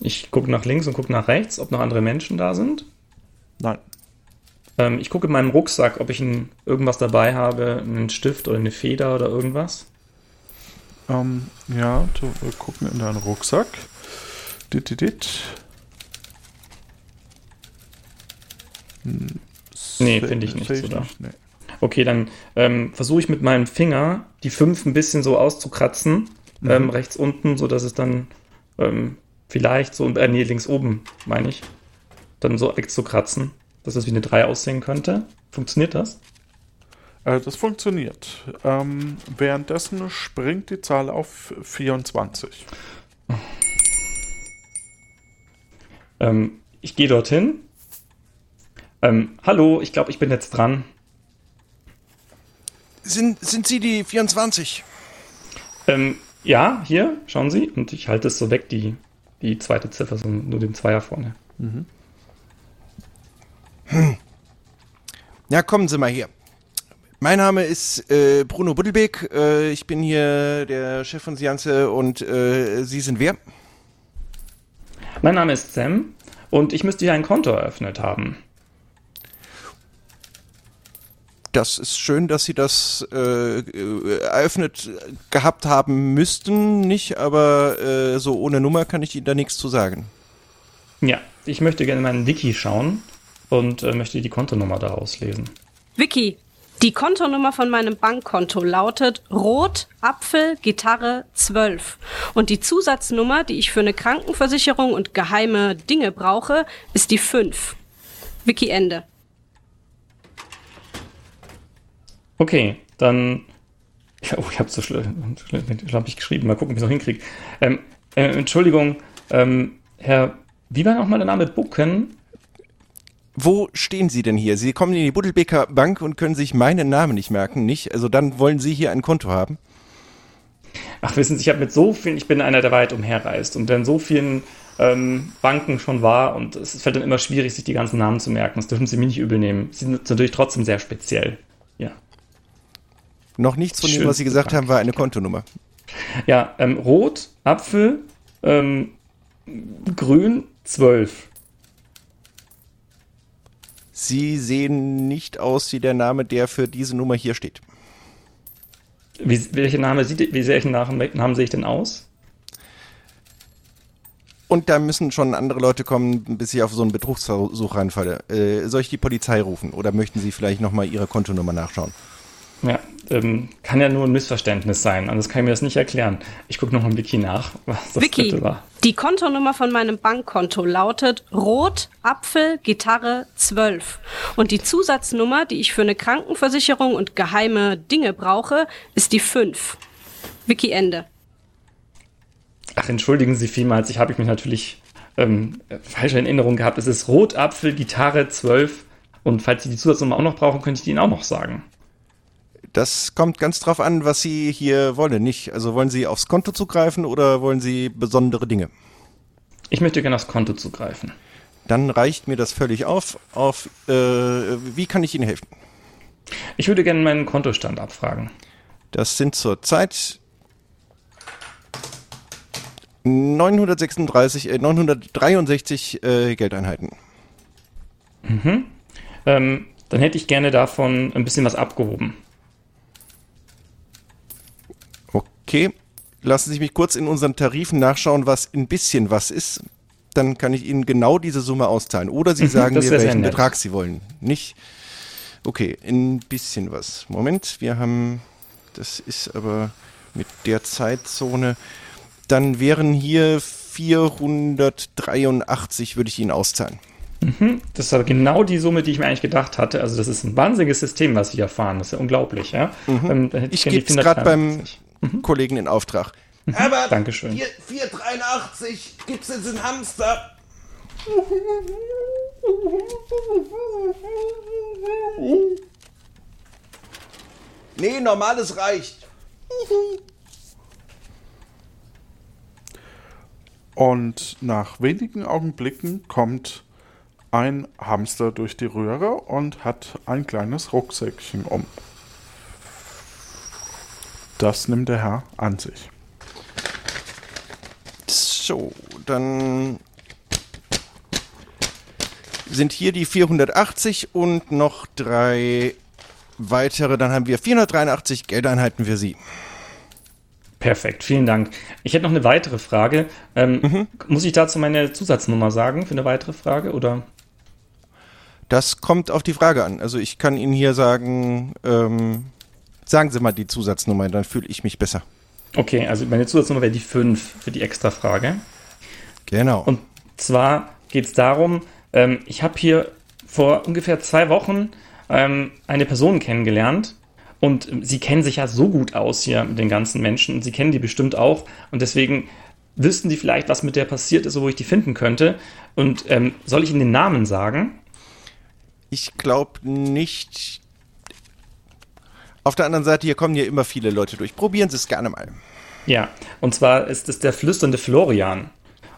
Ich gucke nach links und gucke nach rechts, ob noch andere Menschen da sind. Nein. Ähm, ich gucke in meinem Rucksack, ob ich ein, irgendwas dabei habe, einen Stift oder eine Feder oder irgendwas. Ähm, ja, du, wir gucken in deinen Rucksack. Dit, dit, dit. Hm, Nee, finde ich nichts, sehe oder? nicht, nee. Okay, dann ähm, versuche ich mit meinem Finger die 5 ein bisschen so auszukratzen, Mhm. ähm, rechts unten, so dass es dann ähm, vielleicht so, äh, nee, links oben, meine ich, dann so wegzukratzen, dass es wie eine 3 aussehen könnte. Funktioniert das? Äh, das funktioniert. Ähm, währenddessen springt die Zahl auf 24. Ähm, ich gehe dorthin. Ähm, hallo, ich glaube, ich bin jetzt dran. Sind, sind Sie die 24? Ähm, ja, hier, schauen Sie. Und ich halte es so weg, die, die zweite Ziffer, so nur den Zweier vorne. Mhm. Hm. Ja, kommen Sie mal hier. Mein Name ist äh, Bruno Buddelbeck. Äh, ich bin hier der Chef von Sianze und äh, Sie sind wer? Mein Name ist Sam und ich müsste hier ein Konto eröffnet haben. Das ist schön, dass Sie das äh, eröffnet gehabt haben müssten, nicht, aber äh, so ohne Nummer kann ich Ihnen da nichts zu sagen. Ja, ich möchte gerne meinen Wiki schauen und äh, möchte die Kontonummer daraus lesen. Wiki, die Kontonummer von meinem Bankkonto lautet Rot Apfel Gitarre 12 und die Zusatznummer, die ich für eine Krankenversicherung und geheime Dinge brauche, ist die 5. Wiki Ende. Okay, dann. Oh, ich habe so schlampig geschrieben. Mal gucken, wie ich es noch hinkriege. Ähm, äh, Entschuldigung, ähm, Herr, wie war nochmal der Name Bucken? Wo stehen Sie denn hier? Sie kommen in die Buddelbecker Bank und können sich meinen Namen nicht merken, nicht? Also dann wollen Sie hier ein Konto haben? Ach, wissen Sie, ich habe mit so vielen, ich bin einer, der weit umherreist und in so vielen ähm, Banken schon war und es fällt dann immer schwierig, sich die ganzen Namen zu merken. Das dürfen Sie mir nicht übel nehmen. Sie sind natürlich trotzdem sehr speziell. Noch nichts von dem, was Sie gesagt Bank. haben, war eine Kontonummer. Ja, ähm, Rot, Apfel, ähm, Grün, 12. Sie sehen nicht aus wie der Name, der für diese Nummer hier steht. Wie, welche Name sieht, wie welchen Namen, Namen sehe ich denn aus? Und da müssen schon andere Leute kommen, bis ich auf so einen Betrugsversuch reinfalle. Äh, soll ich die Polizei rufen oder möchten Sie vielleicht nochmal Ihre Kontonummer nachschauen? Ja, ähm, kann ja nur ein Missverständnis sein. Anders kann ich mir das nicht erklären. Ich gucke noch mal im Wiki nach, was das Wiki, bitte war. Die Kontonummer von meinem Bankkonto lautet Rot Apfel Gitarre 12. Und die Zusatznummer, die ich für eine Krankenversicherung und geheime Dinge brauche, ist die 5. Wiki Ende. Ach, entschuldigen Sie vielmals, ich habe mich natürlich ähm, falsche Erinnerung gehabt. Es ist Rot Apfel Gitarre 12. Und falls Sie die Zusatznummer auch noch brauchen, könnte ich die Ihnen auch noch sagen. Das kommt ganz drauf an, was Sie hier wollen. Nicht, also wollen Sie aufs Konto zugreifen oder wollen Sie besondere Dinge? Ich möchte gerne aufs Konto zugreifen. Dann reicht mir das völlig auf. Auf äh, wie kann ich Ihnen helfen? Ich würde gerne meinen Kontostand abfragen. Das sind zurzeit 936, äh, 963 äh, Geldeinheiten. Mhm. Ähm, dann hätte ich gerne davon ein bisschen was abgehoben. Okay, lassen Sie mich kurz in unseren Tarifen nachschauen, was ein bisschen was ist. Dann kann ich Ihnen genau diese Summe auszahlen. Oder Sie sagen mir, welchen Betrag Sie wollen. Nicht? Okay, ein bisschen was. Moment, wir haben, das ist aber mit der Zeitzone. Dann wären hier 483, würde ich Ihnen auszahlen. Mhm, das ist aber genau die Summe, die ich mir eigentlich gedacht hatte. Also das ist ein wahnsinniges System, was Sie hier fahren. Das ist ja unglaublich. Ja? Mhm. Ähm, ich gebe es gerade beim mhm. Kollegen in Auftrag. Mhm. Aber Dankeschön. 483 gibt es jetzt einen Hamster. Nee, normales reicht. Und nach wenigen Augenblicken kommt ein Hamster durch die Röhre und hat ein kleines Rucksäckchen um. Das nimmt der Herr an sich. So, dann sind hier die 480 und noch drei weitere. Dann haben wir 483 Geldeinheiten für Sie. Perfekt, vielen Dank. Ich hätte noch eine weitere Frage. Ähm, mhm. Muss ich dazu meine Zusatznummer sagen für eine weitere Frage oder? Das kommt auf die Frage an. Also ich kann Ihnen hier sagen, ähm, Sagen Sie mal die Zusatznummer, dann fühle ich mich besser. Okay, also meine Zusatznummer wäre die 5 für die Extra-Frage. Genau. Und zwar geht es darum, ähm, ich habe hier vor ungefähr zwei Wochen ähm, eine Person kennengelernt und sie kennen sich ja so gut aus hier mit den ganzen Menschen und sie kennen die bestimmt auch und deswegen wüssten die vielleicht, was mit der passiert ist, wo ich die finden könnte. Und ähm, soll ich Ihnen den Namen sagen? Ich glaube nicht, Auf der anderen Seite, hier kommen ja immer viele Leute durch. Probieren Sie es gerne mal. Ja, und zwar ist es der flüsternde Florian.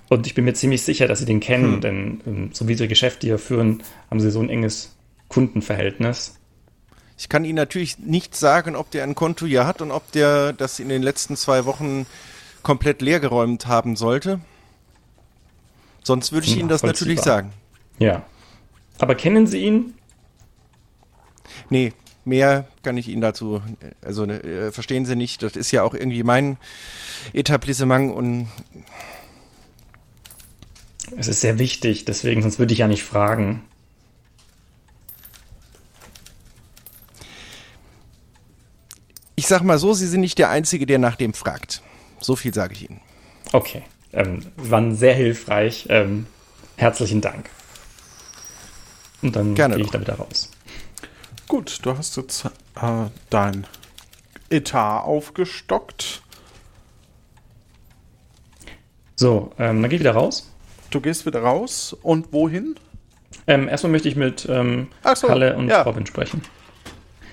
Und ich bin mir ziemlich sicher, dass Sie den kennen, Hm. denn ähm, so wie Sie Geschäfte hier führen, haben Sie so ein enges Kundenverhältnis. Ich kann Ihnen natürlich nicht sagen, ob der ein Konto hier hat und ob der das in den letzten zwei Wochen komplett leergeräumt haben sollte. Sonst würde ich Ihnen das natürlich sagen. Ja. Aber kennen Sie ihn? Nee, mehr kann ich Ihnen dazu, also äh, verstehen Sie nicht, das ist ja auch irgendwie mein Etablissement und Es ist sehr wichtig, deswegen, sonst würde ich ja nicht fragen. ich sag mal so, Sie sind nicht der Einzige, der nach dem fragt. So viel sage ich Ihnen. Okay. Ähm, waren sehr hilfreich. Ähm, herzlichen Dank. Und dann Gerne gehe ich doch. da wieder raus. Gut, du hast jetzt äh, dein Etat aufgestockt. So, ähm, dann gehe ich wieder raus. Du gehst wieder raus und wohin? Ähm, erstmal möchte ich mit ähm, so, Kalle und ja. Robin sprechen.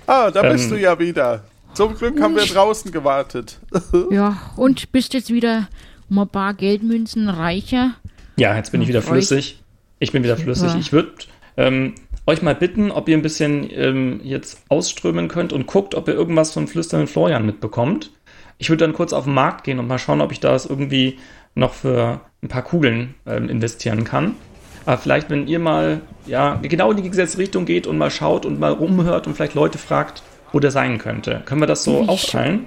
Ah, da bist Ähm, du ja wieder. Zum Glück haben wir draußen gewartet. Ja, und bist jetzt wieder um ein paar Geldmünzen reicher? Ja, jetzt bin ich wieder flüssig. Ich bin wieder flüssig. Ich würde ähm, euch mal bitten, ob ihr ein bisschen ähm, jetzt ausströmen könnt und guckt, ob ihr irgendwas von flüsternden Florian mitbekommt. Ich würde dann kurz auf den Markt gehen und mal schauen, ob ich das irgendwie noch für ein paar Kugeln ähm, investieren kann. Aber vielleicht, wenn ihr mal ja, genau in die gesetzte Richtung geht und mal schaut und mal rumhört und vielleicht Leute fragt, wo der sein könnte. Können wir das so Wie aufteilen?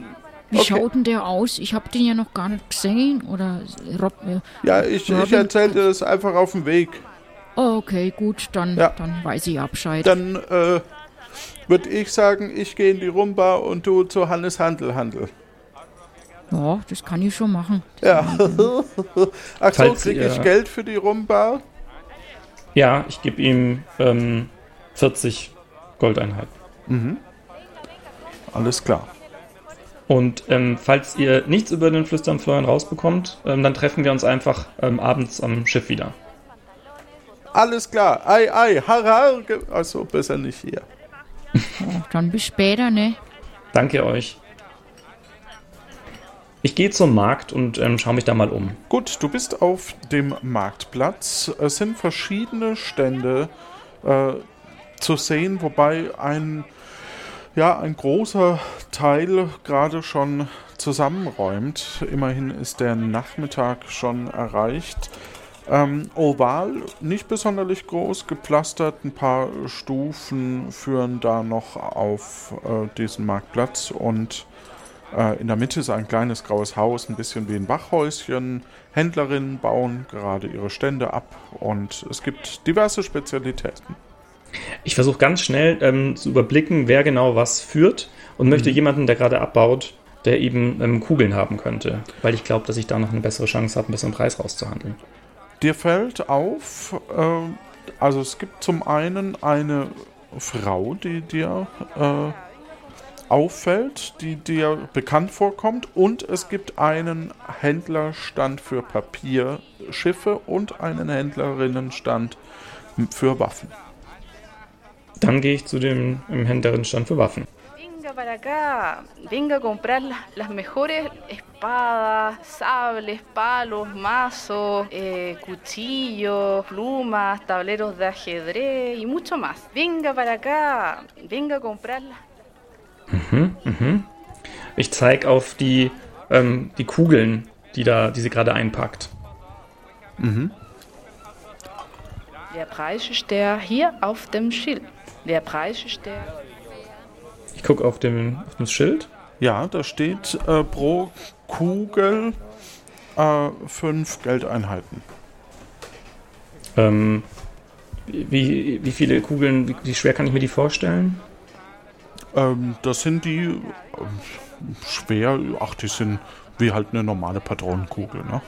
Wie Okay. schaut denn der aus? Ich habe den ja noch gar nicht gesehen. Oder Rob, äh, Ja, ich, ich Robin- erzählte es einfach auf dem Weg. Oh, okay, gut, dann, Ja. dann weiß ich ja Bescheid. Dann äh, würde ich sagen, ich gehe in die Rumba und du zu Hannes Handel Handel. ja, das kann ich schon machen. Ja. Ach so, kriege ich Geld für die Rumba? Ja, ich gebe ihm ähm, 40 Goldeinheiten. Alles klar. Und ähm, falls ihr nichts über den Flüstern Florian rausbekommt, ähm, dann treffen wir uns einfach ähm, abends am Schiff wieder. Alles klar. Ei, ei, harar. Also besser nicht hier. Dann bis später, ne? Danke euch. Ich gehe zum Markt und ähm, schaue mich da mal um. Gut, du bist auf dem Marktplatz. Es sind verschiedene Stände äh, zu sehen, wobei ein, ja, ein großer Teil gerade schon zusammenräumt. Immerhin ist der Nachmittag schon erreicht. Ähm, oval, nicht besonders groß, gepflastert, ein paar Stufen führen da noch auf äh, diesen Marktplatz und äh, in der Mitte ist ein kleines graues Haus, ein bisschen wie ein Bachhäuschen. Händlerinnen bauen gerade ihre Stände ab und es gibt diverse Spezialitäten. Ich versuche ganz schnell ähm, zu überblicken, wer genau was führt und möchte jemanden, der gerade abbaut, der eben ähm, Kugeln haben könnte. Weil ich glaube, dass ich da noch eine bessere Chance habe, einen besseren Preis rauszuhandeln. Dir fällt auf, äh, also es gibt zum einen eine Frau, die dir äh, auffällt, die dir bekannt vorkommt und es gibt einen Händlerstand für Papierschiffe und einen Händlerinnenstand für Waffen. Dann gehe ich zu dem Händlerinnenstand für Waffen. Venga para acá, venga a comprar las, las mejores espadas, sables, palos, mazos, eh, cuchillos, plumas, tableros de ajedrez y mucho más. Venga para acá, venga a comprar las... Mhm, mhm. Ich zeige auf die, ähm, die Kugeln, die, da, die sie gerade einpackt. Der Preis steht hier auf dem Schild. Der Preis steht... Ich gucke auf, dem, auf das Schild. Ja, da steht äh, pro Kugel äh, fünf Geldeinheiten. Ähm, wie, wie viele Kugeln, wie, wie schwer kann ich mir die vorstellen? Ähm, das sind die ähm, schwer, ach, die sind wie halt eine normale Patronenkugel, ne?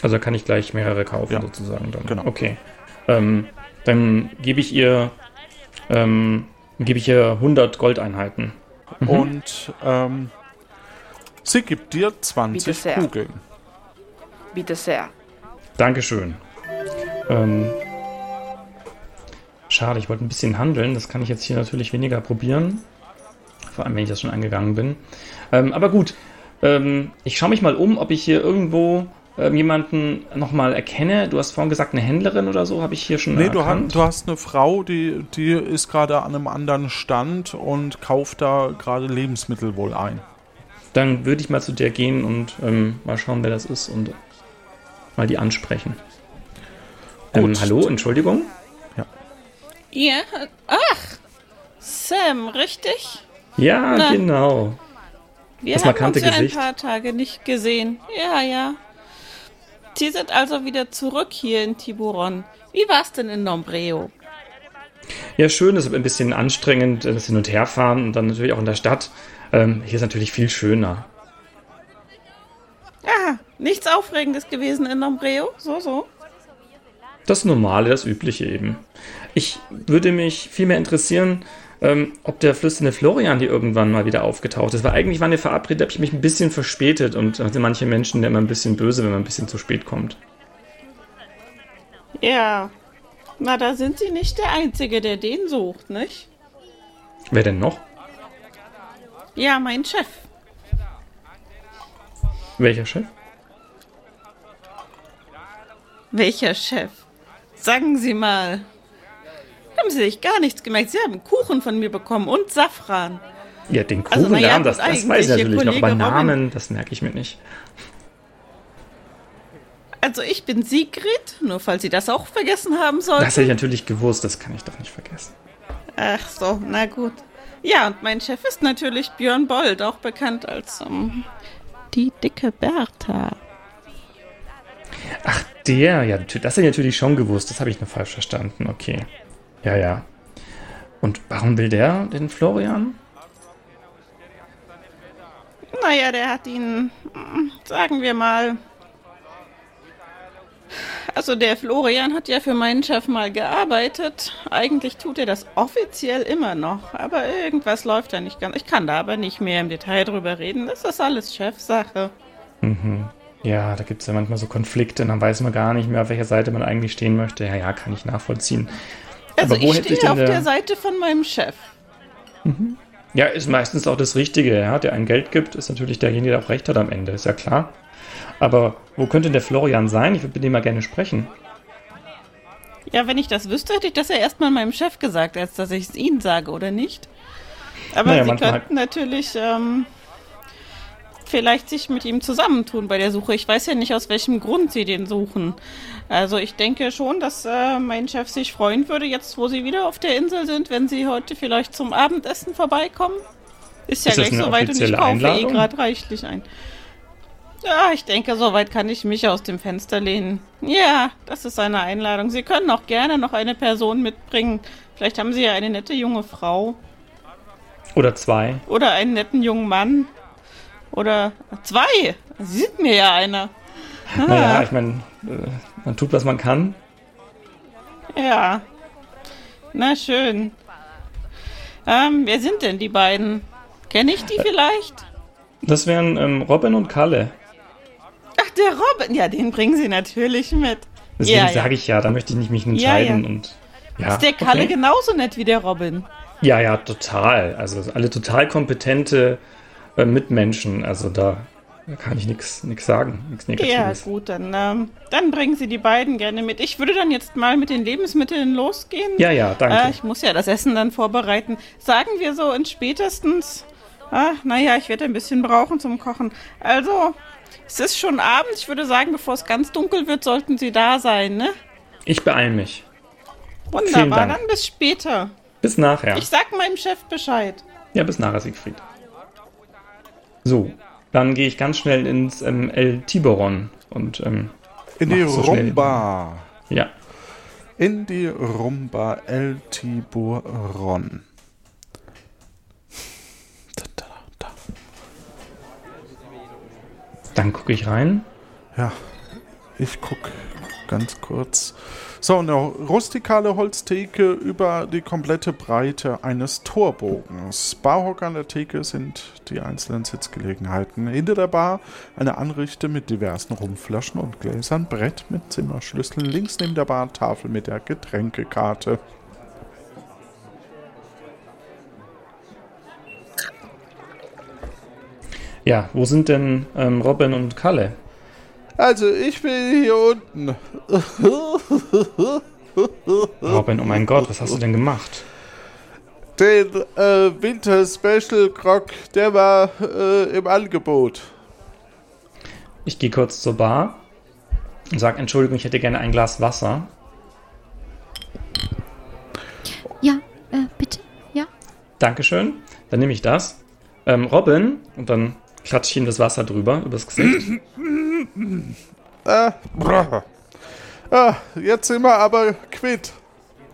Also kann ich gleich mehrere kaufen, Ja, sozusagen. Dann. genau. Okay. Ähm, dann gebe ich ihr ähm, gebe ich ihr 100 Goldeinheiten. Mhm. Und ähm, sie gibt dir 20 Bitte sehr. Kugeln. Bitte sehr. Dankeschön. Ähm, schade, ich wollte ein bisschen handeln. Das kann ich jetzt hier natürlich weniger probieren. vor allem wenn ich das schon angegangen bin. Ähm, aber gut, ähm, ich schaue mich mal um, ob ich hier irgendwo ähm, jemanden nochmal erkenne. Du hast vorhin gesagt, eine Händlerin oder so, habe ich hier schon Nee, du, hast, du hast eine Frau, die, die ist gerade an einem anderen Stand und kauft da gerade Lebensmittel wohl ein. Dann würde ich mal zu der gehen und ähm, mal schauen, wer das ist und mal die ansprechen. Ähm, Gut. hallo, Entschuldigung. Ja, ach, Sam, richtig? Ja, Na. genau. Wir Das haben markante uns ja Gesicht. ein paar Tage nicht gesehen. Ja, ja. Sie sind also wieder zurück hier in Tiburon. Wie war's denn in Nombreo? Ja, schön, ist aber ein bisschen anstrengend, das Hin- und Herfahren und dann natürlich auch in der Stadt. Ähm, hier ist natürlich viel schöner. Ah, nichts Aufregendes gewesen in Nombreo? So, so. Das Normale, das Übliche eben. Ich würde mich viel mehr interessieren, ähm, ob der flüsternde Florian hier irgendwann mal wieder aufgetaucht ist. Weil eigentlich waren wir verabredet, habe ich mich ein bisschen verspätet und da sind manche Menschen immer ein bisschen böse, wenn man ein bisschen zu spät kommt. Ja. Na, da sind Sie nicht der Einzige, der den sucht, nicht? Wer denn noch? Ja, mein Chef. Welcher Chef? Welcher Chef? Sagen Sie mal. Haben Sie sich gar nichts gemerkt? Sie haben Kuchen von mir bekommen und Safran. Ja, den Also, Kuchen, na ja, das, das weiß ich natürlich noch, aber Robin- Namen, das merke ich mir nicht. Also ich bin Sigrid, nur falls Sie das auch vergessen haben sollten. Das hätte ich natürlich gewusst, das kann ich doch nicht vergessen. Ach so, na gut. Ja, und mein Chef ist natürlich Björn Bold, auch bekannt als ähm, die dicke Bertha. Ach, der, ja, das hätte ich natürlich schon gewusst, das habe ich nur falsch verstanden, okay. Ja, ja. Und warum will der den Florian? Naja, der hat ihn, sagen wir mal. Also der Florian hat ja für meinen Chef mal gearbeitet. Eigentlich tut er das offiziell immer noch, aber irgendwas läuft da nicht ganz. Ich kann da aber nicht mehr im Detail drüber reden. Das ist alles Chefsache. Mhm. Ja, da gibt es ja manchmal so Konflikte, dann weiß man gar nicht mehr, auf welcher Seite man eigentlich stehen möchte. Ja, ja, kann ich nachvollziehen. Also Aber wo ich stehe auf der- der Seite von meinem Chef. Ja, ist meistens auch das Richtige. Ja? Der einen Geld gibt, ist natürlich derjenige, der auch recht hat am Ende, ist ja klar. Aber wo könnte der Florian sein? Ich würde mit dem mal gerne sprechen. Ja, wenn ich das wüsste, hätte ich das ja erstmal meinem Chef gesagt, als dass ich es Ihnen sage, oder nicht? Aber Naja, Sie könnten natürlich ähm, vielleicht sich mit ihm zusammentun bei der Suche. Ich weiß ja nicht, aus welchem Grund Sie den suchen. Also ich denke schon, dass äh, mein Chef sich freuen würde, jetzt wo Sie wieder auf der Insel sind, wenn Sie heute vielleicht zum Abendessen vorbeikommen. Ist ja Ist gleich soweit und ich kaufe eh gerade reichlich ein. Ja, ich denke, soweit kann ich mich aus dem Fenster lehnen. Ja, das ist eine Einladung. Sie können auch gerne noch eine Person mitbringen. Vielleicht haben Sie ja eine nette junge Frau Oder zwei. oder einen netten jungen Mann. Oder zwei. Sie sind mir ja einer. Naja, ich meine, äh, man tut, was man kann. Ja. Na schön. Ähm, wer sind denn die beiden? Kenne ich die vielleicht? Das wären ähm, Robin und Kalle. Ach, der Robin. Ja, den bringen Sie natürlich mit. Deswegen ja, ja. sage ich ja, da möchte ich nicht mich entscheiden. ja. Und, ja, Ist der Kalle okay. genauso nett wie der Robin? Ja, ja, total. Also alle total kompetente äh, Mitmenschen. Also da kann ich nichts sagen, nichts Ja, Negatives. gut, dann, ähm, dann bringen Sie die beiden gerne mit. Ich würde dann jetzt mal mit den Lebensmitteln losgehen. Ja, ja, danke. Äh, ich muss ja das Essen dann vorbereiten. Sagen wir so in spätestens. Ah, naja, ich werde ein bisschen brauchen zum Kochen. Also, es ist schon Abend. Ich würde sagen, bevor es ganz dunkel wird, sollten Sie da sein, ne? Ich beeile mich. Wunderbar, dann bis später. Bis nachher. Ich sag meinem Chef Bescheid. Ja, bis nachher, Siegfried. So, dann gehe ich ganz schnell ins ähm, El Tiburon und ähm, In die so schnell- Rumba. Ja. In die Rumba El Tiburon. Da, da, da. Dann gucke ich rein. Ja, ich guck ganz kurz. So, eine rustikale Holztheke über die komplette Breite eines Torbogens. Barhocker an der Theke sind die einzelnen Sitzgelegenheiten. Hinter der Bar eine Anrichte mit diversen Rumflaschen und Gläsern, Brett mit Zimmerschlüsseln, links neben der Bar Tafel mit der Getränkekarte. Ja, wo sind denn ähm, Robin und Kalle? Also, ich bin hier unten. Robin, oh mein Gott, was hast du denn gemacht? Den äh, Winter Special Grog, der war äh, im Angebot. Ich gehe kurz zur Bar und sage, Entschuldigung, ich hätte gerne ein Glas Wasser. Ja, äh, bitte, ja. Dankeschön. Dann nehme ich das. Ähm, Robin, und dann klatsche ich ihm das Wasser drüber, übers Gesicht. Äh, ah, jetzt sind wir aber quitt.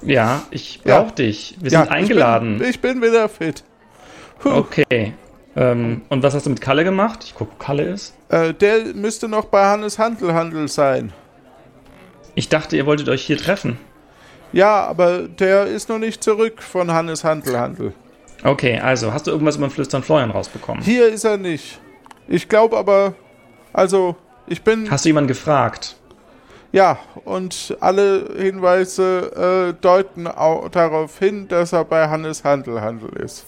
Ja, ich Ja. brauche dich. Wir Ja, sind eingeladen. Ich bin, ich bin wieder fit. Okay. Ähm, und was hast du mit Kalle gemacht? Ich gucke, wo Kalle ist. Äh, der müsste noch bei Hannes Handelhandel sein. Ich dachte, ihr wolltet euch hier treffen. Ja, aber der ist noch nicht zurück von Hannes Handelhandel. Okay, also, hast du irgendwas über den Flüstern Florian rausbekommen? Hier ist er nicht. Ich glaube aber, also, ich bin. Hast du jemanden gefragt? Ja, und alle Hinweise äh, deuten au darauf hin, dass er bei Hannes Handelhandel ist.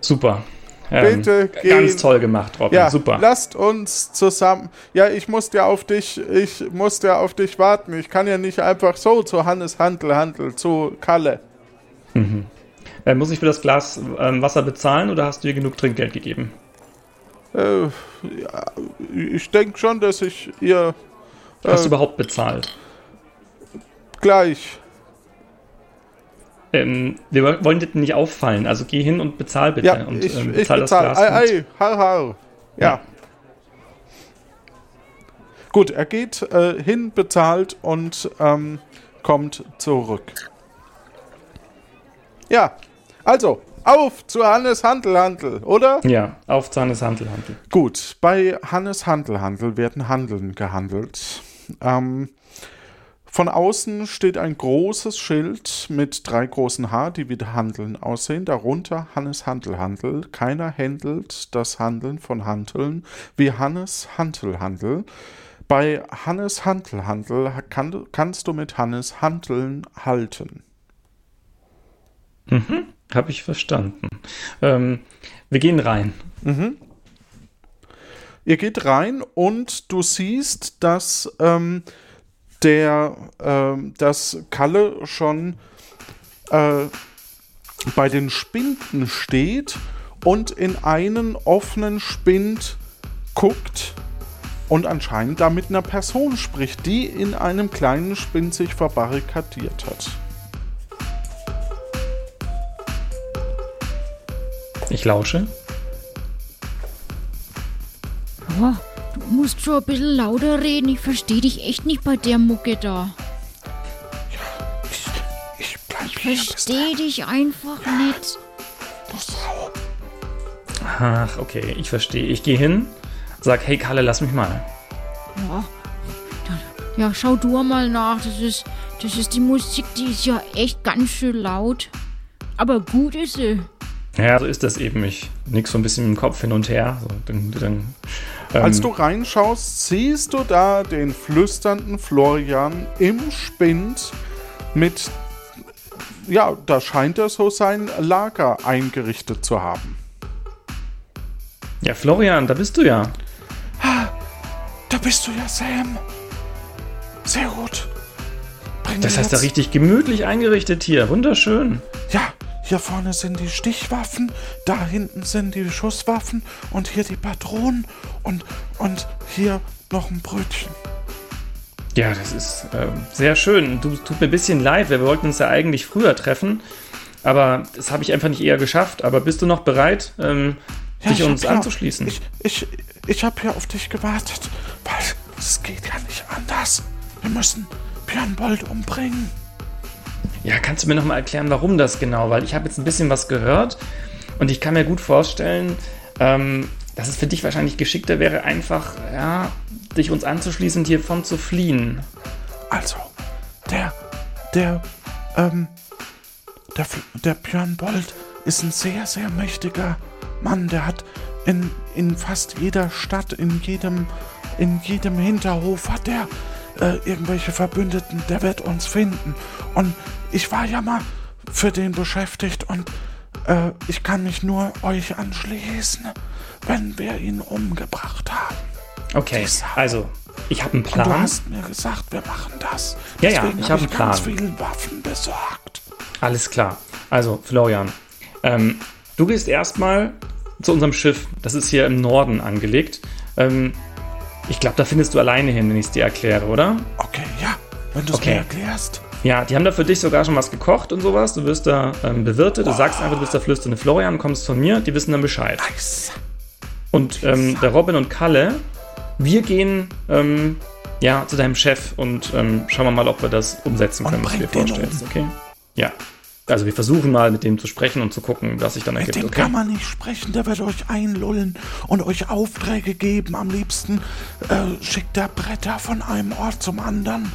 Super. Bitte g- gehen. Ganz toll gemacht, Robin. Ja, Super. lasst uns zusammen. Ja, ich muss ja auf dich, ich muss ja auf dich warten. Ich kann ja nicht einfach so zu Hannes Handelhandel, zu Kalle. Mhm. Äh, muss ich für das Glas ähm, Wasser bezahlen oder hast du ihr genug Trinkgeld gegeben? Äh, ja, ich denke schon, dass ich ihr Hast du äh, überhaupt bezahlt? gleich. Ähm, wir wollen dir nicht auffallen, also geh hin und bezahl bitte. Ja, und, ich, ähm, ich bezahl das Glas. Ei, ei, har, har. Ja. Gut, er geht äh, hin, bezahlt und ähm, kommt zurück. Ja, also, auf zu Hannes Handelhandel, oder? Ja, auf Zahnes Handelhandel. Gut, bei Hannes Handelhandel werden Handeln gehandelt. Ähm, von außen steht ein großes Schild mit drei großen H, die wie Handeln aussehen. Darunter Hannes Handelhandel. Keiner händelt das Handeln von Handeln wie Hannes Handelhandel. Bei Hannes Handelhandel kann, kannst du mit Hannes Handeln halten. Mhm, hab ich verstanden. Ähm, wir gehen rein. Mhm. Ihr geht rein und du siehst, dass ähm, der, ähm, dass Kalle schon äh, bei den Spinden steht und in einen offenen Spind guckt und anscheinend da mit einer Person spricht, die in einem kleinen Spind sich verbarrikadiert hat. Ich lausche. Oh, du musst schon ein bisschen lauter reden. Ich verstehe dich echt nicht bei der Mucke da. Ich bleib Ich verstehe dich einfach nicht. Ach, okay, ich verstehe. Ich gehe hin, sag, hey Kalle, lass mich mal. Ja, dann, ja, schau du mal nach. Das ist, das ist die Musik, die ist ja echt ganz schön laut. Aber gut ist sie. Ja, so ist das eben. Ich nix so ein bisschen dem Kopf hin und her. So, dann, dann, ähm, Als du reinschaust, siehst du da den flüsternden Florian im Spind mit, ja, da scheint er so sein Lager eingerichtet zu haben. Ja, Florian, da bist du ja. Da bist du ja, Sam. Sehr gut. Bring Das ja jetzt- richtig gemütlich eingerichtet hier. Wunderschön. Ja, hier vorne sind die Stichwaffen, da hinten sind die Schusswaffen und hier die Patronen und, und hier noch ein Brötchen. Ja, das ist ähm, sehr schön. Du, tut mir ein bisschen leid. Wir wollten uns ja eigentlich früher treffen. Aber das habe ich einfach nicht eher geschafft. Aber bist du noch bereit, ähm, Ja, dich ich uns anzuschließen? Ich, ich, ich habe hier auf dich gewartet, weil es geht ja nicht anders. Wir müssen Björn Bold umbringen. Ja, kannst du mir noch mal erklären, warum das genau? Weil ich habe jetzt ein bisschen was gehört und ich kann mir gut vorstellen, ähm, dass es für dich wahrscheinlich geschickter wäre, einfach ja, dich uns anzuschließen und hiervon zu fliehen. Also, der, der, ähm, der, der Björn Bold ist ein sehr, sehr mächtiger Mann. Der hat in, in fast jeder Stadt, in jedem, in jedem Hinterhof hat der äh, irgendwelche Verbündeten. Der wird uns finden. Und ich war ja mal für den beschäftigt und Äh, ich kann mich nur euch anschließen, wenn wir ihn umgebracht haben. Okay, also, ich habe einen Und du Plan. hast mir gesagt, wir machen das. Ja, ja, Deswegen ich hab hab einen Plan. ganz viele Waffen besorgt. Alles klar. Also, Florian, ähm, du gehst erstmal zu unserem Schiff. Das ist hier im Norden angelegt. Ähm, ich glaube, da findest du alleine hin, wenn ich es dir erkläre, oder? Okay, ja, wenn du es Okay. mir erklärst. Ja, die haben da für dich sogar schon was gekocht und sowas. Du wirst da ähm, bewirtet. Du sagst einfach, du bist der flüsternde Florian, kommst von mir. Die wissen dann Bescheid. Nice. Und ähm, der Robin und Kalle, wir gehen ähm, ja zu deinem Chef und ähm, schauen wir mal, ob wir das umsetzen Und können, was du dir bringt den vorstellst. Okay? Ja. Also wir versuchen mal mit dem zu sprechen und zu gucken, was sich dann Mit ergibt. dem Okay? kann man nicht sprechen, der wird euch einlullen und euch Aufträge geben. Am liebsten äh, schickt er Bretter von einem Ort zum anderen.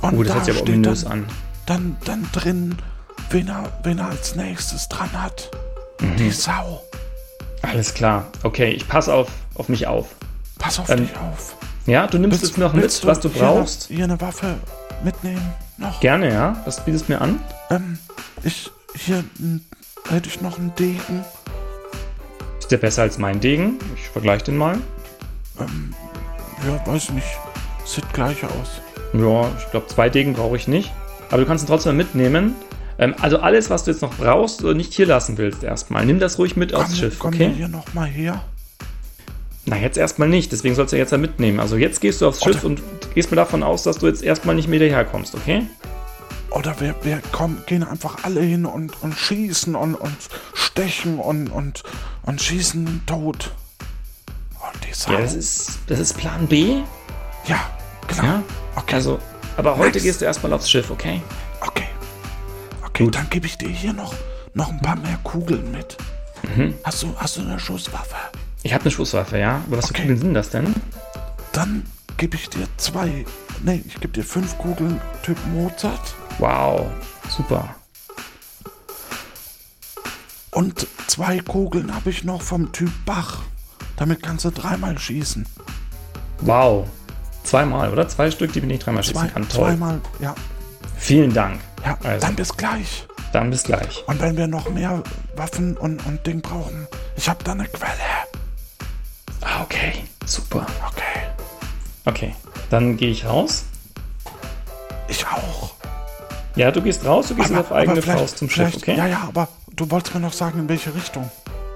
Und Oh, das hört da sich aber steht ominös dann, an. Dann, dann drin, wen er, wen er als nächstes dran hat. Mhm. Die Sau. Alles klar. Okay, ich passe auf, auf mich auf. Pass auf Ähm, dich auf. Ja, du nimmst jetzt noch mit, willst was du hier brauchst. Noch, hier eine Waffe mitnehmen? Noch? Gerne, ja. Das bietest mir an. Ähm, ich, hier hätte ich noch einen Degen. Ist der besser als mein Degen? Ich vergleiche den mal. Ähm, ja, weiß nicht. Sieht gleich aus. Ja, ich glaube, zwei Degen brauche ich nicht. Aber du kannst ihn trotzdem mitnehmen. Ähm, also alles, was du jetzt noch brauchst oder nicht hier lassen willst erstmal, nimm das ruhig mit aufs Komm, Schiff, komm okay? hier noch mal her. Na, jetzt erstmal nicht. Deswegen sollst du jetzt ja mitnehmen. Also jetzt gehst du aufs Oder- Schiff und gehst mal davon aus, dass du jetzt erstmal nicht mehr hierher kommst, okay? Oder wir, wir kommen, gehen einfach alle hin und, und schießen und, und stechen und, und, und schießen tot. Und die Sau. Ja, das ist, das ist Plan B. Ja, genau. Ja? Okay. Also, aber heute Nice. gehst du erstmal aufs Schiff, okay? Okay. Okay, dann gebe ich dir hier noch, noch ein paar mehr Kugeln mit. Mhm. Hast, du, hast du eine Schusswaffe? Ich habe eine Schusswaffe, ja? Aber was für Okay. Kugeln sind das denn? Dann gebe ich dir zwei. Nee, ich gebe dir fünf Kugeln Typ Mozart. Wow, super. Und zwei Kugeln habe ich noch vom Typ Bach. Damit kannst du dreimal schießen. Wow. Zweimal, oder? Zwei Stück, die bin ich dreimal schießen Zwei, kann. Toll. zweimal, ja. Vielen Dank. Ja, Also. dann bis gleich. Dann bis gleich. Und wenn wir noch mehr Waffen und, und Ding brauchen, ich habe da eine Quelle. Ah, okay. Super. Okay, Okay. Dann gehe ich raus. ich auch. Ja, du gehst raus, du gehst Aber- auf eigene Faust zum Schiff, vielleicht- okay? Ja, ja, aber du wolltest mir noch sagen, in welche Richtung.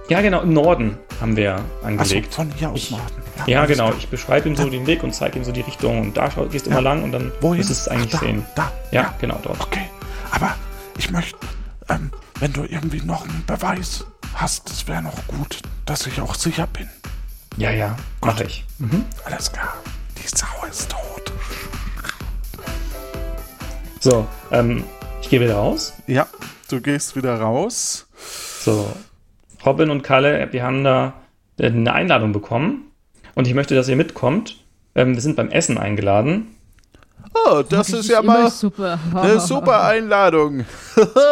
Ja, genau, im Norden haben wir angelegt. von hier aus Ich- Norden. ja, alles genau. klar. Ich beschreibe ihm so den Weg und zeige ihm so die Richtung und da gehst du Ja. immer lang und dann Wohin? müsstest du es eigentlich Ach, da, sehen. Da. Ja, genau dort. Okay, aber ich möchte, ähm, wenn du irgendwie noch einen Beweis hast, das wäre noch gut, dass ich auch sicher bin. Ja, ja, mache ich. Mhm. Alles klar. Die Sau ist tot. So, ähm, ich gehe wieder raus. Ja, du gehst wieder raus. So, Robin und Kalle, wir haben da eine Einladung bekommen und ich möchte, dass ihr mitkommt. Ähm, wir sind beim Essen eingeladen. Oh, das ist ja immer mal super. eine super Einladung.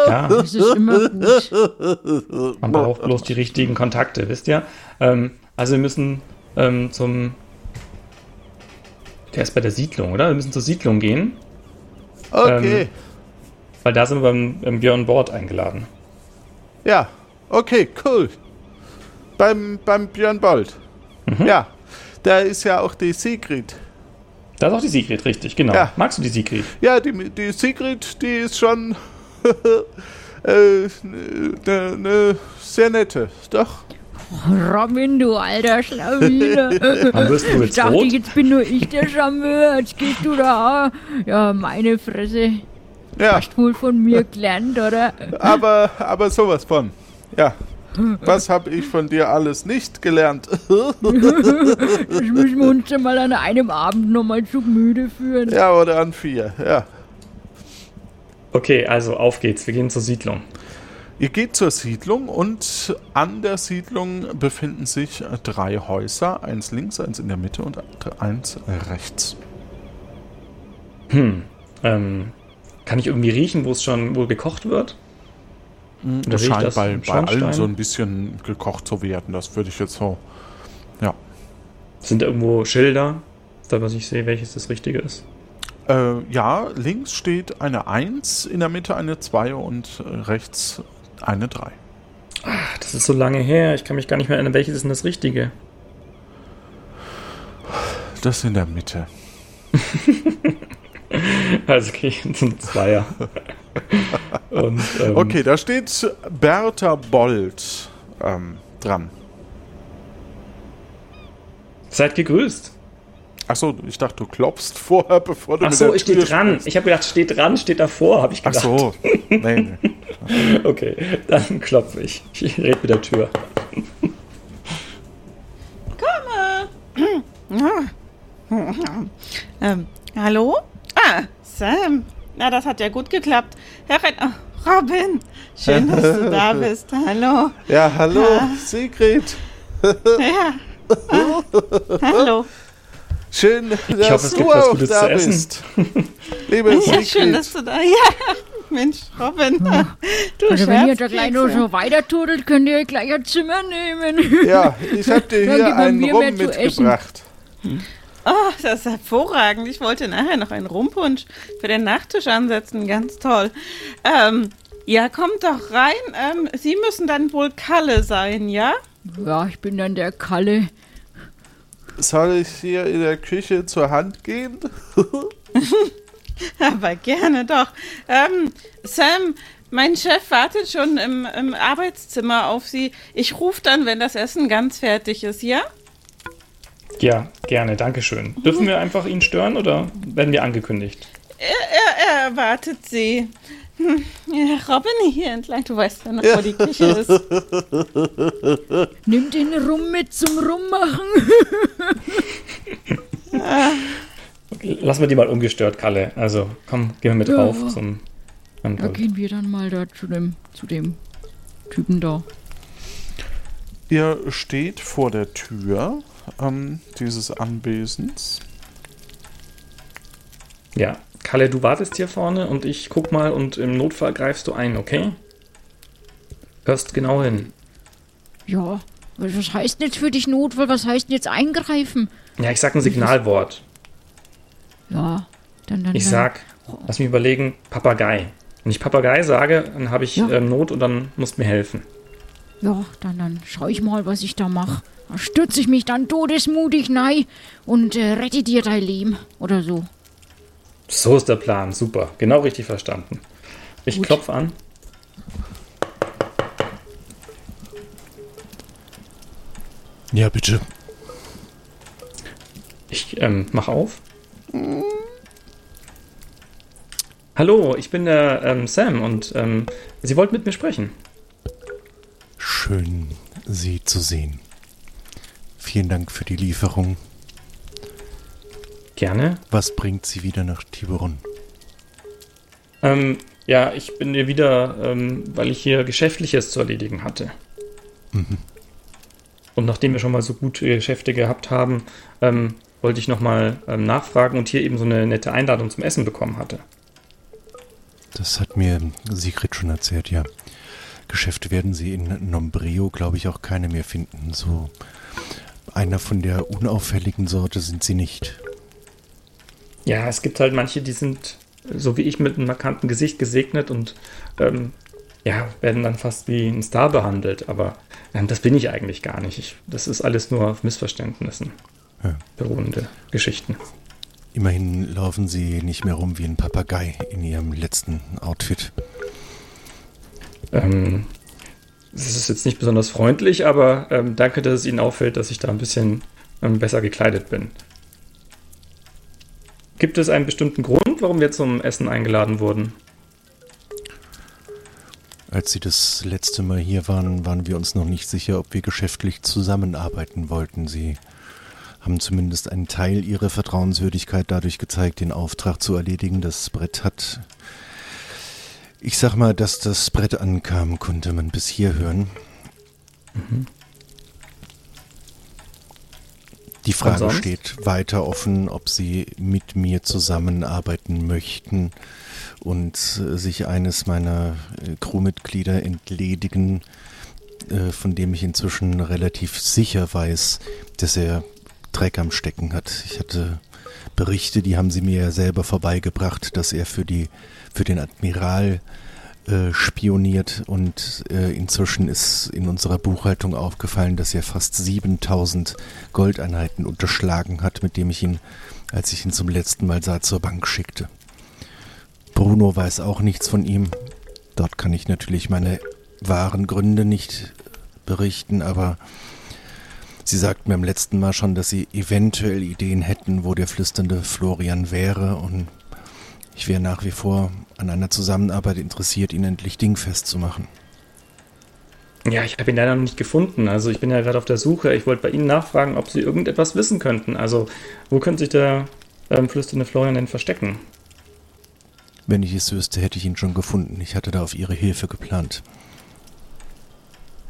Ja, Das ist immer gut. man braucht bloß die richtigen Kontakte, wisst ihr? Ähm, also wir müssen ähm, zum... Der ist bei der Siedlung, oder? Wir müssen zur Siedlung gehen, Okay, Ähm, weil da sind wir beim, beim Björn Bord eingeladen. ja, okay, cool. Beim, beim Björn Bold. Mhm. Ja, da ist ja auch die Sigrid. Da ist auch die Sigrid, richtig, genau. Ja. Magst du die Sigrid? Ja, die, die Sigrid, die ist schon äh, ne, ne sehr nette, doch. Robin, du alter Schlawiner. Ich jetzt dachte, rot? jetzt bin nur ich der Charmeur. Jetzt gehst du da. Ja, meine Fresse. Ja, Hast wohl von mir gelernt, oder? aber, aber sowas von. Ja. Was habe ich von dir alles nicht gelernt? Das müssen wir uns ja mal an einem Abend nochmal zu müde führen. ja, oder an vier, ja. Okay, also auf geht's. Wir gehen zur Siedlung. Ihr geht zur Siedlung und an der Siedlung befinden sich drei Häuser. Eins links, eins in der Mitte und eins rechts. Hm. Ähm, kann ich irgendwie riechen, wo es schon wohl gekocht wird? Oder Das scheint das bei, bei allen so ein bisschen gekocht zu werden. Das würde ich jetzt so. Ja. Sind da irgendwo Schilder, da was ich sehe, welches das Richtige ist? Äh, ja, links steht eine 1, in der Mitte eine 2 und rechts eine 3. Ach, das ist so lange her. Ich kann mich gar nicht mehr erinnern, welches ist denn das Richtige? Das in der Mitte. also okay, ein Zweier. Und, ähm, okay, da steht Bertha Bold ähm, dran. Seid gegrüßt. Achso, ich dachte, du klopfst vorher, bevor du Achso, ich stehe dran. Sprichst. Ich habe gedacht, steht dran, steht davor, habe ich gedacht. Achso, nee, nee. okay, dann klopfe ich. Ich rede mit der Tür. Komme! ähm, hallo? Ah, Sam. Na, das hat ja gut geklappt. Herr Ren oh, Robin, schön, dass du da bist. Hallo. Ja, hallo, ah. Sigrid. ja. Ah, hallo. Schön, dass ich hoffe, es du gibt was Gutes zu essen. Liebe ja, schön, dass du da Ja, Mensch, Robin. Ja. Du also wenn ihr da gleich noch so weiter tudelt, könnt ihr gleich ein Zimmer nehmen. Ja, ich habe dir hier einen Rum mitgebracht. Oh, das ist hervorragend. Ich wollte nachher noch einen Rumpunsch für den Nachtisch ansetzen. Ganz toll. Ähm, ja, kommt doch rein. Ähm, Sie müssen dann wohl Kalle sein, ja? Ja, ich bin dann der Kalle. Soll ich hier in der Küche zur Hand gehen? Aber gerne doch. Ähm, Sam, mein Chef wartet schon im, im Arbeitszimmer auf Sie. Ich rufe dann, wenn das Essen ganz fertig ist, ja? Ja, gerne, danke schön. Dürfen wir einfach ihn stören oder werden wir angekündigt? Er, er, er erwartet Sie. Hm, ja, Robin hier entlang, du weißt ja noch, wo die Küche ist. Nimm den Rum mit zum Rummachen. okay, lassen wir die mal ungestört, Kalle. Also komm, gehen wir mit ja. drauf zum. Da gehen wir dann mal da zu dem, zu dem Typen da. Ihr steht vor der Tür ähm, dieses Anwesens. Ja, Kalle, du wartest hier vorne und ich guck mal und im Notfall greifst du ein, okay? Hörst genau hin. Ja, was heißt denn jetzt für dich Notfall? Was heißt denn jetzt eingreifen? Ja, ich sag ein Signalwort. Ja, dann, dann. Ich dann. sag, lass mich überlegen, Papagei. Wenn ich Papagei sage, dann habe ich ja. ähm, Not und dann musst du mir helfen. Ja, dann, dann schau ich mal, was ich da mache. Da stürze ich mich dann todesmutig nein und äh, rette dir dein Leben oder so. So ist der Plan, super. Genau richtig verstanden. Ich klopfe an. Ja, bitte. Ich ähm, mach auf. Hallo, ich bin der ähm, Sam und ähm, Sie wollten mit mir sprechen. Schön, Sie zu sehen. Vielen Dank für die Lieferung. Gerne. Was bringt Sie wieder nach Tiburon? Ähm, ja, ich bin hier wieder, ähm, weil ich hier Geschäftliches zu erledigen hatte. Mhm. Und nachdem wir schon mal so gute Geschäfte gehabt haben, ähm, wollte ich nochmal ähm, nachfragen und hier eben so eine nette Einladung zum Essen bekommen hatte. Das hat mir Sigrid schon erzählt, ja. Geschäfte werden Sie in Nombreo, glaube ich, auch keine mehr finden. So einer von der unauffälligen Sorte sind sie nicht. Ja, es gibt halt manche, die sind so wie ich mit einem markanten Gesicht gesegnet und ähm, ja, werden dann fast wie ein Star behandelt. Aber ähm, das bin ich eigentlich gar nicht. Ich, das ist alles nur auf Missverständnissen ja. beruhende Geschichten. Immerhin laufen sie nicht mehr rum wie ein Papagei in ihrem letzten Outfit. Ähm, das ist jetzt nicht besonders freundlich, aber ähm, danke, dass es Ihnen auffällt, dass ich da ein bisschen ähm, besser gekleidet bin. Gibt es einen bestimmten Grund, warum wir zum Essen eingeladen wurden? Als Sie das letzte Mal hier waren, waren wir uns noch nicht sicher, ob wir geschäftlich zusammenarbeiten wollten. Sie haben zumindest einen Teil Ihrer Vertrauenswürdigkeit dadurch gezeigt, den Auftrag zu erledigen. Das Brett hat ich sag mal, dass das Brett ankam, konnte man bis hier hören. Mhm. Die Frage steht weiter offen, ob Sie mit mir zusammenarbeiten möchten und äh, sich eines meiner äh, Crewmitglieder entledigen, äh, von dem ich inzwischen relativ sicher weiß, dass er Dreck am Stecken hat. Ich hatte Berichte, die haben Sie mir ja selber vorbeigebracht, dass er für die für den Admiral äh, spioniert und äh, inzwischen ist in unserer Buchhaltung aufgefallen, dass er fast 7000 Goldeinheiten unterschlagen hat, mit dem ich ihn, als ich ihn zum letzten Mal sah, zur Bank schickte. Bruno weiß auch nichts von ihm. Dort kann ich natürlich meine wahren Gründe nicht berichten, aber sie sagt mir am letzten Mal schon, dass sie eventuell Ideen hätten, wo der flüsternde Florian wäre und ich wäre nach wie vor an einer Zusammenarbeit interessiert, ihn endlich dingfest zu machen. Ja, ich habe ihn leider noch nicht gefunden. Also ich bin ja gerade auf der Suche. Ich wollte bei Ihnen nachfragen, ob Sie irgendetwas wissen könnten. Also wo könnte sich der ähm, flüsternde Florian denn verstecken? Wenn ich es wüsste, hätte ich ihn schon gefunden. Ich hatte da auf Ihre Hilfe geplant.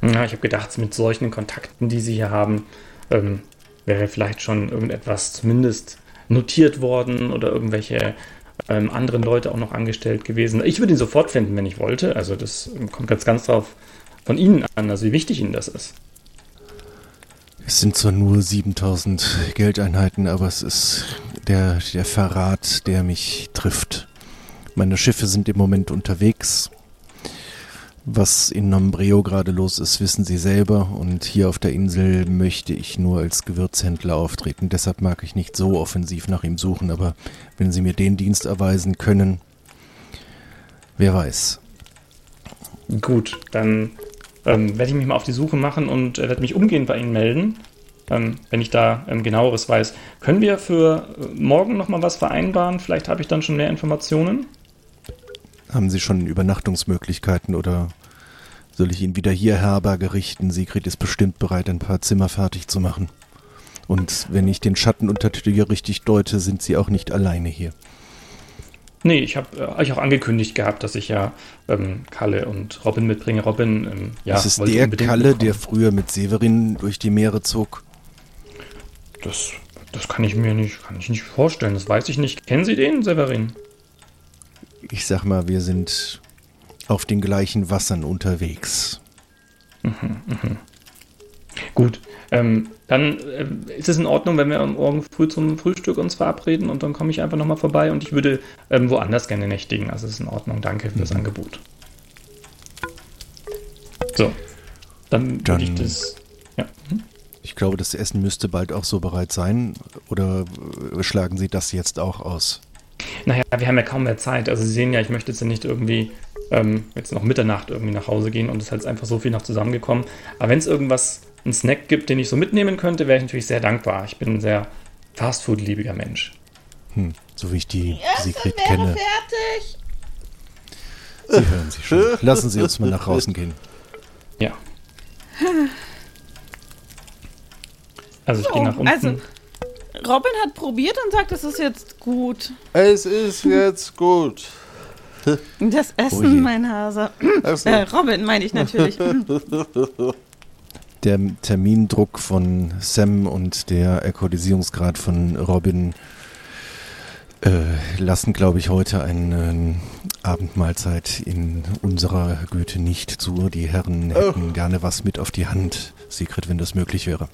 Ja, ich habe gedacht, mit solchen Kontakten, die Sie hier haben, ähm, wäre vielleicht schon irgendetwas zumindest notiert worden oder irgendwelche ähm, anderen Leute auch noch angestellt gewesen. Ich würde ihn sofort finden, wenn ich wollte. Also das kommt jetzt ganz drauf von Ihnen an, also wie wichtig Ihnen das ist. Es sind zwar nur 7000 Geldeinheiten, aber es ist der, der Verrat, der mich trifft. Meine Schiffe sind im Moment unterwegs. Was in Nombreo gerade los ist, wissen Sie selber. Und hier auf der Insel möchte ich nur als Gewürzhändler auftreten. Deshalb mag ich nicht so offensiv nach ihm suchen. Aber wenn Sie mir den Dienst erweisen können, wer weiß. Gut, dann ähm, werde ich mich mal auf die Suche machen und äh, werde mich umgehend bei Ihnen melden, ähm, wenn ich da ähm, genaueres weiß. Können wir für äh, morgen nochmal was vereinbaren? Vielleicht habe ich dann schon mehr Informationen. Haben Sie schon Übernachtungsmöglichkeiten oder soll ich ihn wieder hier Herberge richten? Sigrid ist bestimmt bereit, ein paar Zimmer fertig zu machen. Und wenn ich den Schatten unter der Tür richtig deute, sind Sie auch nicht alleine hier. Nee, ich habe äh, euch auch angekündigt gehabt, dass ich ja ähm, Kalle und Robin mitbringe. Robin, ähm, ja. Das ist der Kalle, mitkommen. der früher mit Severin durch die Meere zog. Das, das kann ich mir nicht, kann ich nicht vorstellen. Das weiß ich nicht. Kennen Sie den, Severin? Ich sag mal, wir sind auf den gleichen Wassern unterwegs. Mhm, mh. Gut, ähm, dann äh, ist es in Ordnung, wenn wir morgen früh zum Frühstück uns verabreden und dann komme ich einfach nochmal vorbei und ich würde ähm, woanders gerne nächtigen. Also es ist in Ordnung. Danke für das mhm. Angebot. So, dann, dann würde ich das. Ja. Hm? Ich glaube, das Essen müsste bald auch so bereit sein. Oder äh, schlagen Sie das jetzt auch aus? Naja, wir haben ja kaum mehr Zeit. Also Sie sehen ja, ich möchte jetzt ja nicht irgendwie ähm, jetzt noch Mitternacht irgendwie nach Hause gehen und es ist halt einfach so viel noch zusammengekommen. Aber wenn es irgendwas, einen Snack gibt, den ich so mitnehmen könnte, wäre ich natürlich sehr dankbar. Ich bin ein sehr Fastfood-liebiger Mensch. Hm, so wie ich die, die Sigrid kenne. fertig. Sie hören sich schon. Lassen Sie uns mal nach draußen gehen. Ja. Also ich so, gehe nach unten. Also Robin hat probiert und sagt, es ist jetzt gut. Es ist jetzt gut. Das Essen, oh mein Hase. So. Äh, Robin meine ich natürlich. Der Termindruck von Sam und der Akkordisierungsgrad von Robin äh, lassen, glaube ich, heute eine Abendmahlzeit in unserer Güte nicht zu. Die Herren hätten oh. gerne was mit auf die Hand, Sigrid, wenn das möglich wäre.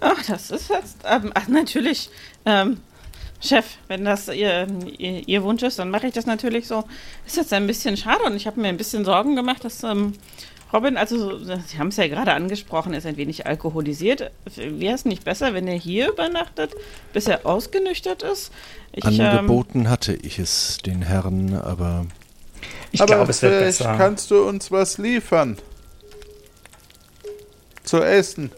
Ach, das ist jetzt. Ähm, ach, natürlich. Ähm, Chef, wenn das ihr, ihr, ihr, Wunsch ist, dann mache ich das natürlich so. Ist jetzt ein bisschen schade und ich habe mir ein bisschen Sorgen gemacht, dass ähm, Robin, also Sie haben es ja gerade angesprochen, ist ein wenig alkoholisiert. Wäre es nicht besser, wenn er hier übernachtet, bis er ausgenüchtert ist? Ich, Angeboten ähm, hatte ich es den Herren, aber. Ich glaube, es wird besser. Kannst du uns was liefern? Zu essen.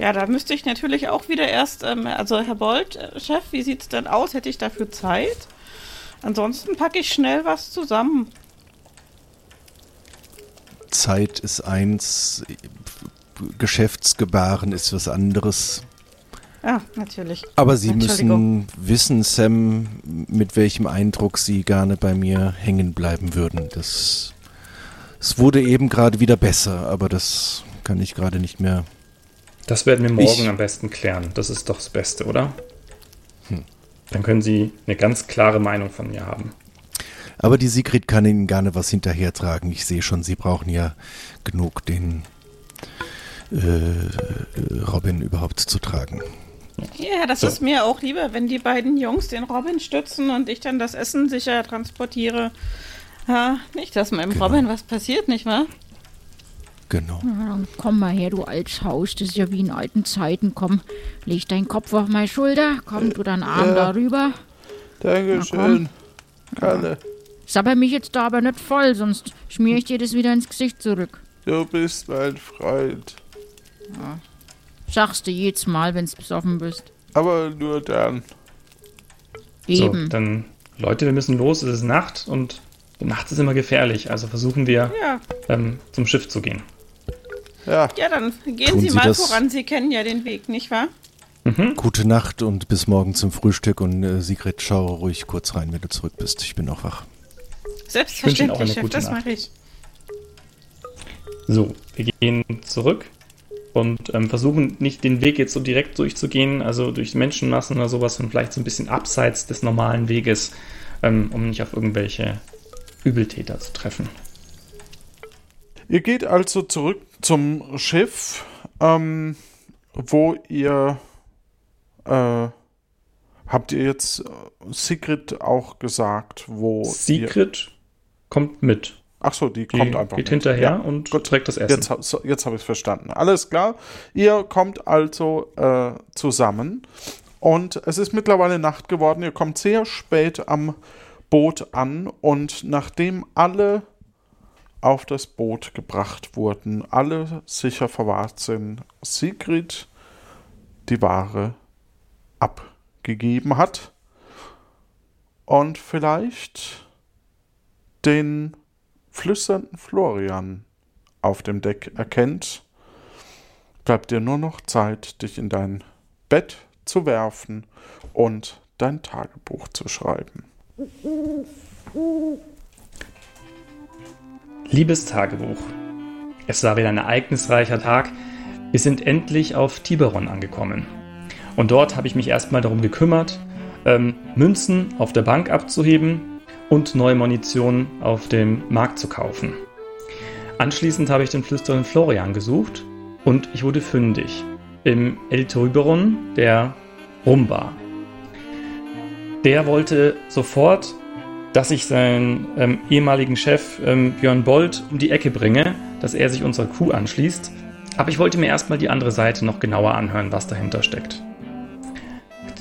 Ja, da müsste ich natürlich auch wieder erst, ähm, also Herr Bold, äh, Chef, wie sieht es denn aus? Hätte ich dafür Zeit? Ansonsten packe ich schnell was zusammen. Zeit ist eins, Geschäftsgebaren ist was anderes. Ja, natürlich. Aber Sie müssen wissen, Sam, mit welchem Eindruck Sie gerne bei mir hängen bleiben würden. Das, es wurde eben gerade wieder besser, aber das kann ich gerade nicht mehr das werden wir morgen ich, am besten klären. Das ist doch das Beste, oder? Hm. Dann können Sie eine ganz klare Meinung von mir haben. Aber die Sigrid kann Ihnen gerne was hinterhertragen. Ich sehe schon, Sie brauchen ja genug, den äh, Robin überhaupt zu tragen. Ja, das So. ist mir auch lieber, wenn die beiden Jungs den Robin stützen und ich dann das Essen sicher transportiere. Ja, nicht, dass meinem Robin was passiert, nicht wahr? Genau. Na, dann komm mal her, du Altshaus. Das ist ja wie in alten Zeiten. Komm, leg deinen Kopf auf meine Schulter. Komm, du deinen Arm Ja. darüber. Dankeschön. Kalle, Sabber mich jetzt da aber nicht voll, sonst schmier ich dir das wieder ins Gesicht zurück. du bist mein Freund. Sagst du jedes Mal, wenn's besoffen bist. Aber nur dann. Eben. So, dann, Leute, wir müssen los, es ist Nacht und nachts ist immer gefährlich, also versuchen wir Ja, ähm, zum Schiff zu gehen. Ja, ja, dann gehen Tun Sie Sie mal das- voran. Sie kennen ja den Weg, nicht wahr? Gute Nacht und bis morgen zum Frühstück. Und äh, Sigrid, schau ruhig kurz rein, wenn du zurück bist. Ich bin wach. auch eine Selbstverständlich, Chef, das mache ich. So, wir gehen zurück und ähm, versuchen nicht den Weg jetzt so direkt durchzugehen, also durch Menschenmassen oder sowas, sondern vielleicht so ein bisschen abseits des normalen Weges, ähm, um nicht auf irgendwelche Übeltäter zu treffen. Ihr geht also zurück zum Schiff, ähm, wo ihr äh, habt ihr jetzt äh, Sigrid auch gesagt, wo Sigrid kommt mit. Ach so, die Die kommt einfach geht mit. hinterher Ja, und gut. trägt das Essen. Jetzt, jetzt habe ich es verstanden. Alles klar. Ihr kommt also äh, zusammen und es ist mittlerweile Nacht geworden. Ihr kommt sehr spät am Boot an und nachdem alle auf das Boot gebracht wurden, alle sicher verwahrt sind, Sigrid die Ware abgegeben hat und vielleicht den flüsternden Florian auf dem Deck erkennt, bleibt dir nur noch Zeit, dich in dein Bett zu werfen und dein Tagebuch zu schreiben. Liebes Tagebuch, es war wieder ein ereignisreicher Tag. Wir sind endlich auf Tiberon angekommen. Und dort habe ich mich erstmal darum gekümmert, ähm, Münzen auf der Bank abzuheben und neue Munition auf dem Markt zu kaufen. Anschließend habe ich den flüsternden Florian gesucht und ich wurde fündig im El Tiberon der Rumba. Der wollte sofort dass ich seinen ähm, ehemaligen Chef ähm, Björn Bold um die Ecke bringe, dass er sich unserer Crew anschließt. Aber ich wollte mir erstmal die andere Seite noch genauer anhören, was dahinter steckt.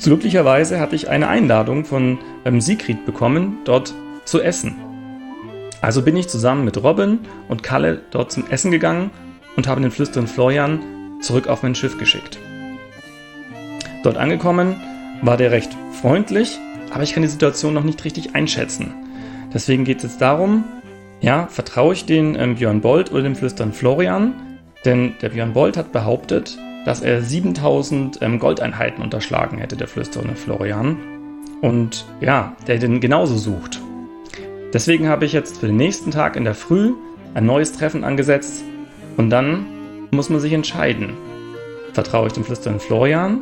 Glücklicherweise hatte ich eine Einladung von ähm, Sigrid bekommen, dort zu essen. Also bin ich zusammen mit Robin und Kalle dort zum Essen gegangen und habe den flüsternden Florian zurück auf mein Schiff geschickt. Dort angekommen war der recht freundlich, aber ich kann die Situation noch nicht richtig einschätzen. Deswegen geht es jetzt darum, ja, vertraue ich den ähm, Björn Bold oder dem Flüstern Florian? Denn der Björn Bold hat behauptet, dass er 7000 ähm, Goldeinheiten unterschlagen hätte, der flüsternde Florian. Und ja, der den genauso sucht. Deswegen habe ich jetzt für den nächsten Tag in der Früh ein neues Treffen angesetzt und dann muss man sich entscheiden. Vertraue ich dem flüsternden Florian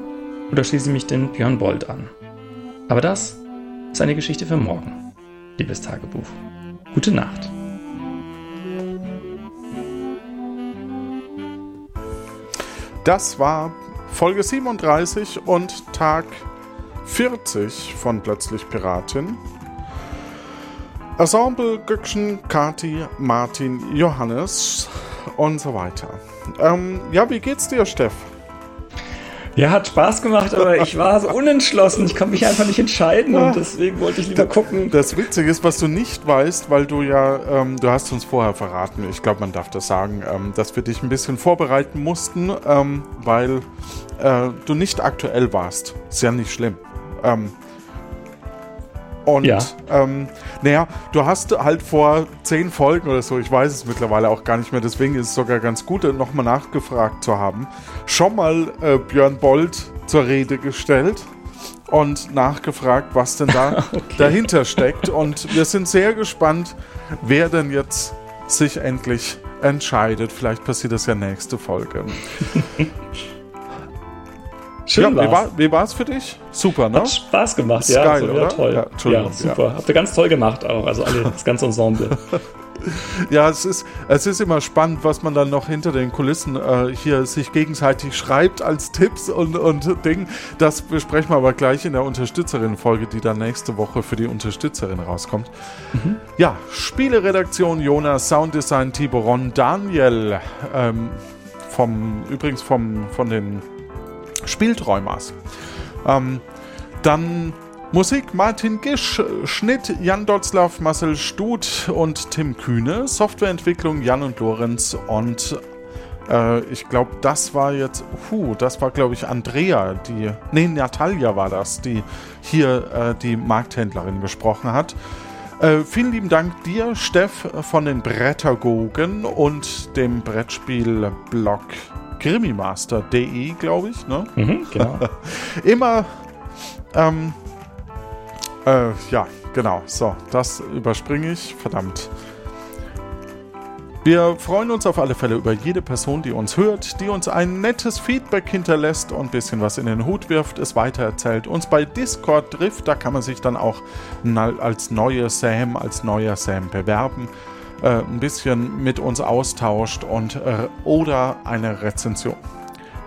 oder schließe ich mich den Björn Bold an? Aber das ist eine Geschichte für morgen, liebes Tagebuch. Gute Nacht. Das war Folge 37 und Tag 40 von Plötzlich Piratin. Ensemble Göckchen, Kati, Martin, Johannes und so weiter. Ähm, ja, wie geht's dir, Steff? Ja, hat Spaß gemacht, aber ich war so unentschlossen. Ich konnte mich einfach nicht entscheiden und deswegen wollte ich lieber gucken. Das Witzige ist, was du nicht weißt, weil du ja, ähm, du hast uns vorher verraten, ich glaube, man darf das sagen, ähm, dass wir dich ein bisschen vorbereiten mussten, ähm, weil äh, du nicht aktuell warst. Ist ja nicht schlimm. Und Ja. ähm, naja, du hast halt vor zehn Folgen oder so, ich weiß es mittlerweile auch gar nicht mehr, deswegen ist es sogar ganz gut, nochmal nachgefragt zu haben, schon mal äh, Björn Bold zur Rede gestellt und nachgefragt, was denn da dahinter steckt. Und wir sind sehr gespannt, wer denn jetzt sich endlich entscheidet. Vielleicht passiert das ja nächste Folge. Schön ja, wie, war's. war, wie war's für dich? Super, ne? Hat Spaß gemacht, Ist ja. geil, so wieder toll. Ja, Ja, super. Habt ihr ganz toll gemacht auch, also alle, das ganze Ensemble. Ja, es ist, es ist immer spannend, was man dann noch hinter den Kulissen äh, hier sich gegenseitig schreibt als Tipps und, und Ding. Das besprechen wir aber gleich in der Unterstützerin-Folge, die dann nächste Woche für die Unterstützerin rauskommt. Mhm. Ja, Spieleredaktion Jonas, Sounddesign Tiboron, Daniel, ähm, vom, übrigens vom, von den Spielträumers. Ähm, dann Musik Martin Gisch, Schnitt Jan Dotzlaff, Marcel Stut und Tim Kühne, Softwareentwicklung Jan und Lorenz und äh, ich glaube, das war jetzt, puh, das war glaube ich Andrea, die, nee, Natalia war das, die hier äh, die Markthändlerin gesprochen hat. Äh, vielen lieben Dank dir, Steff, von den Brettergogen und dem Brettspielblog Krimimaster.de, glaube ich. Ne? Mhm, genau. Immer, ähm, äh, ja, genau. So, das überspringe ich. Verdammt. Wir freuen uns auf alle Fälle über jede Person, die uns hört, die uns ein nettes Feedback hinterlässt und ein bisschen was in den Hut wirft, es weitererzählt, uns bei Discord trifft, da kann man sich dann auch als neuer Sam, als neuer Sam bewerben, äh, ein bisschen mit uns austauscht und äh, oder eine Rezension.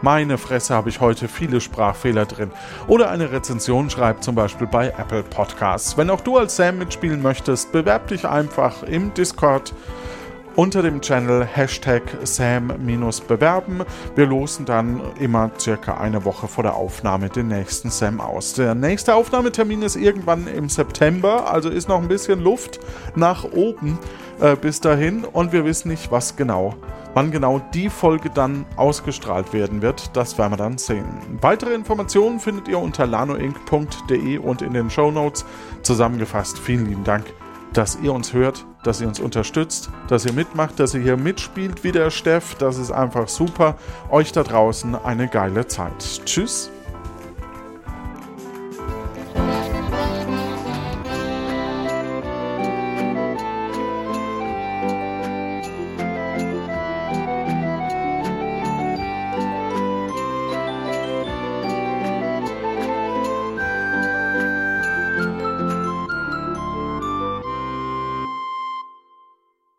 Meine Fresse habe ich heute viele Sprachfehler drin. Oder eine Rezension schreibt zum Beispiel bei Apple Podcasts. Wenn auch du als Sam mitspielen möchtest, bewerb dich einfach im Discord unter dem Channel Hashtag Sam-bewerben. Wir losen dann immer circa eine Woche vor der Aufnahme den nächsten Sam aus. Der nächste Aufnahmetermin ist irgendwann im September, also ist noch ein bisschen Luft nach oben äh, bis dahin und wir wissen nicht, was genau. Wann genau die Folge dann ausgestrahlt werden wird, das werden wir dann sehen. Weitere Informationen findet ihr unter lanoinc.de und in den Show Notes. Zusammengefasst, vielen lieben Dank dass ihr uns hört, dass ihr uns unterstützt, dass ihr mitmacht, dass ihr hier mitspielt wie der Steff. Das ist einfach super. Euch da draußen eine geile Zeit. Tschüss.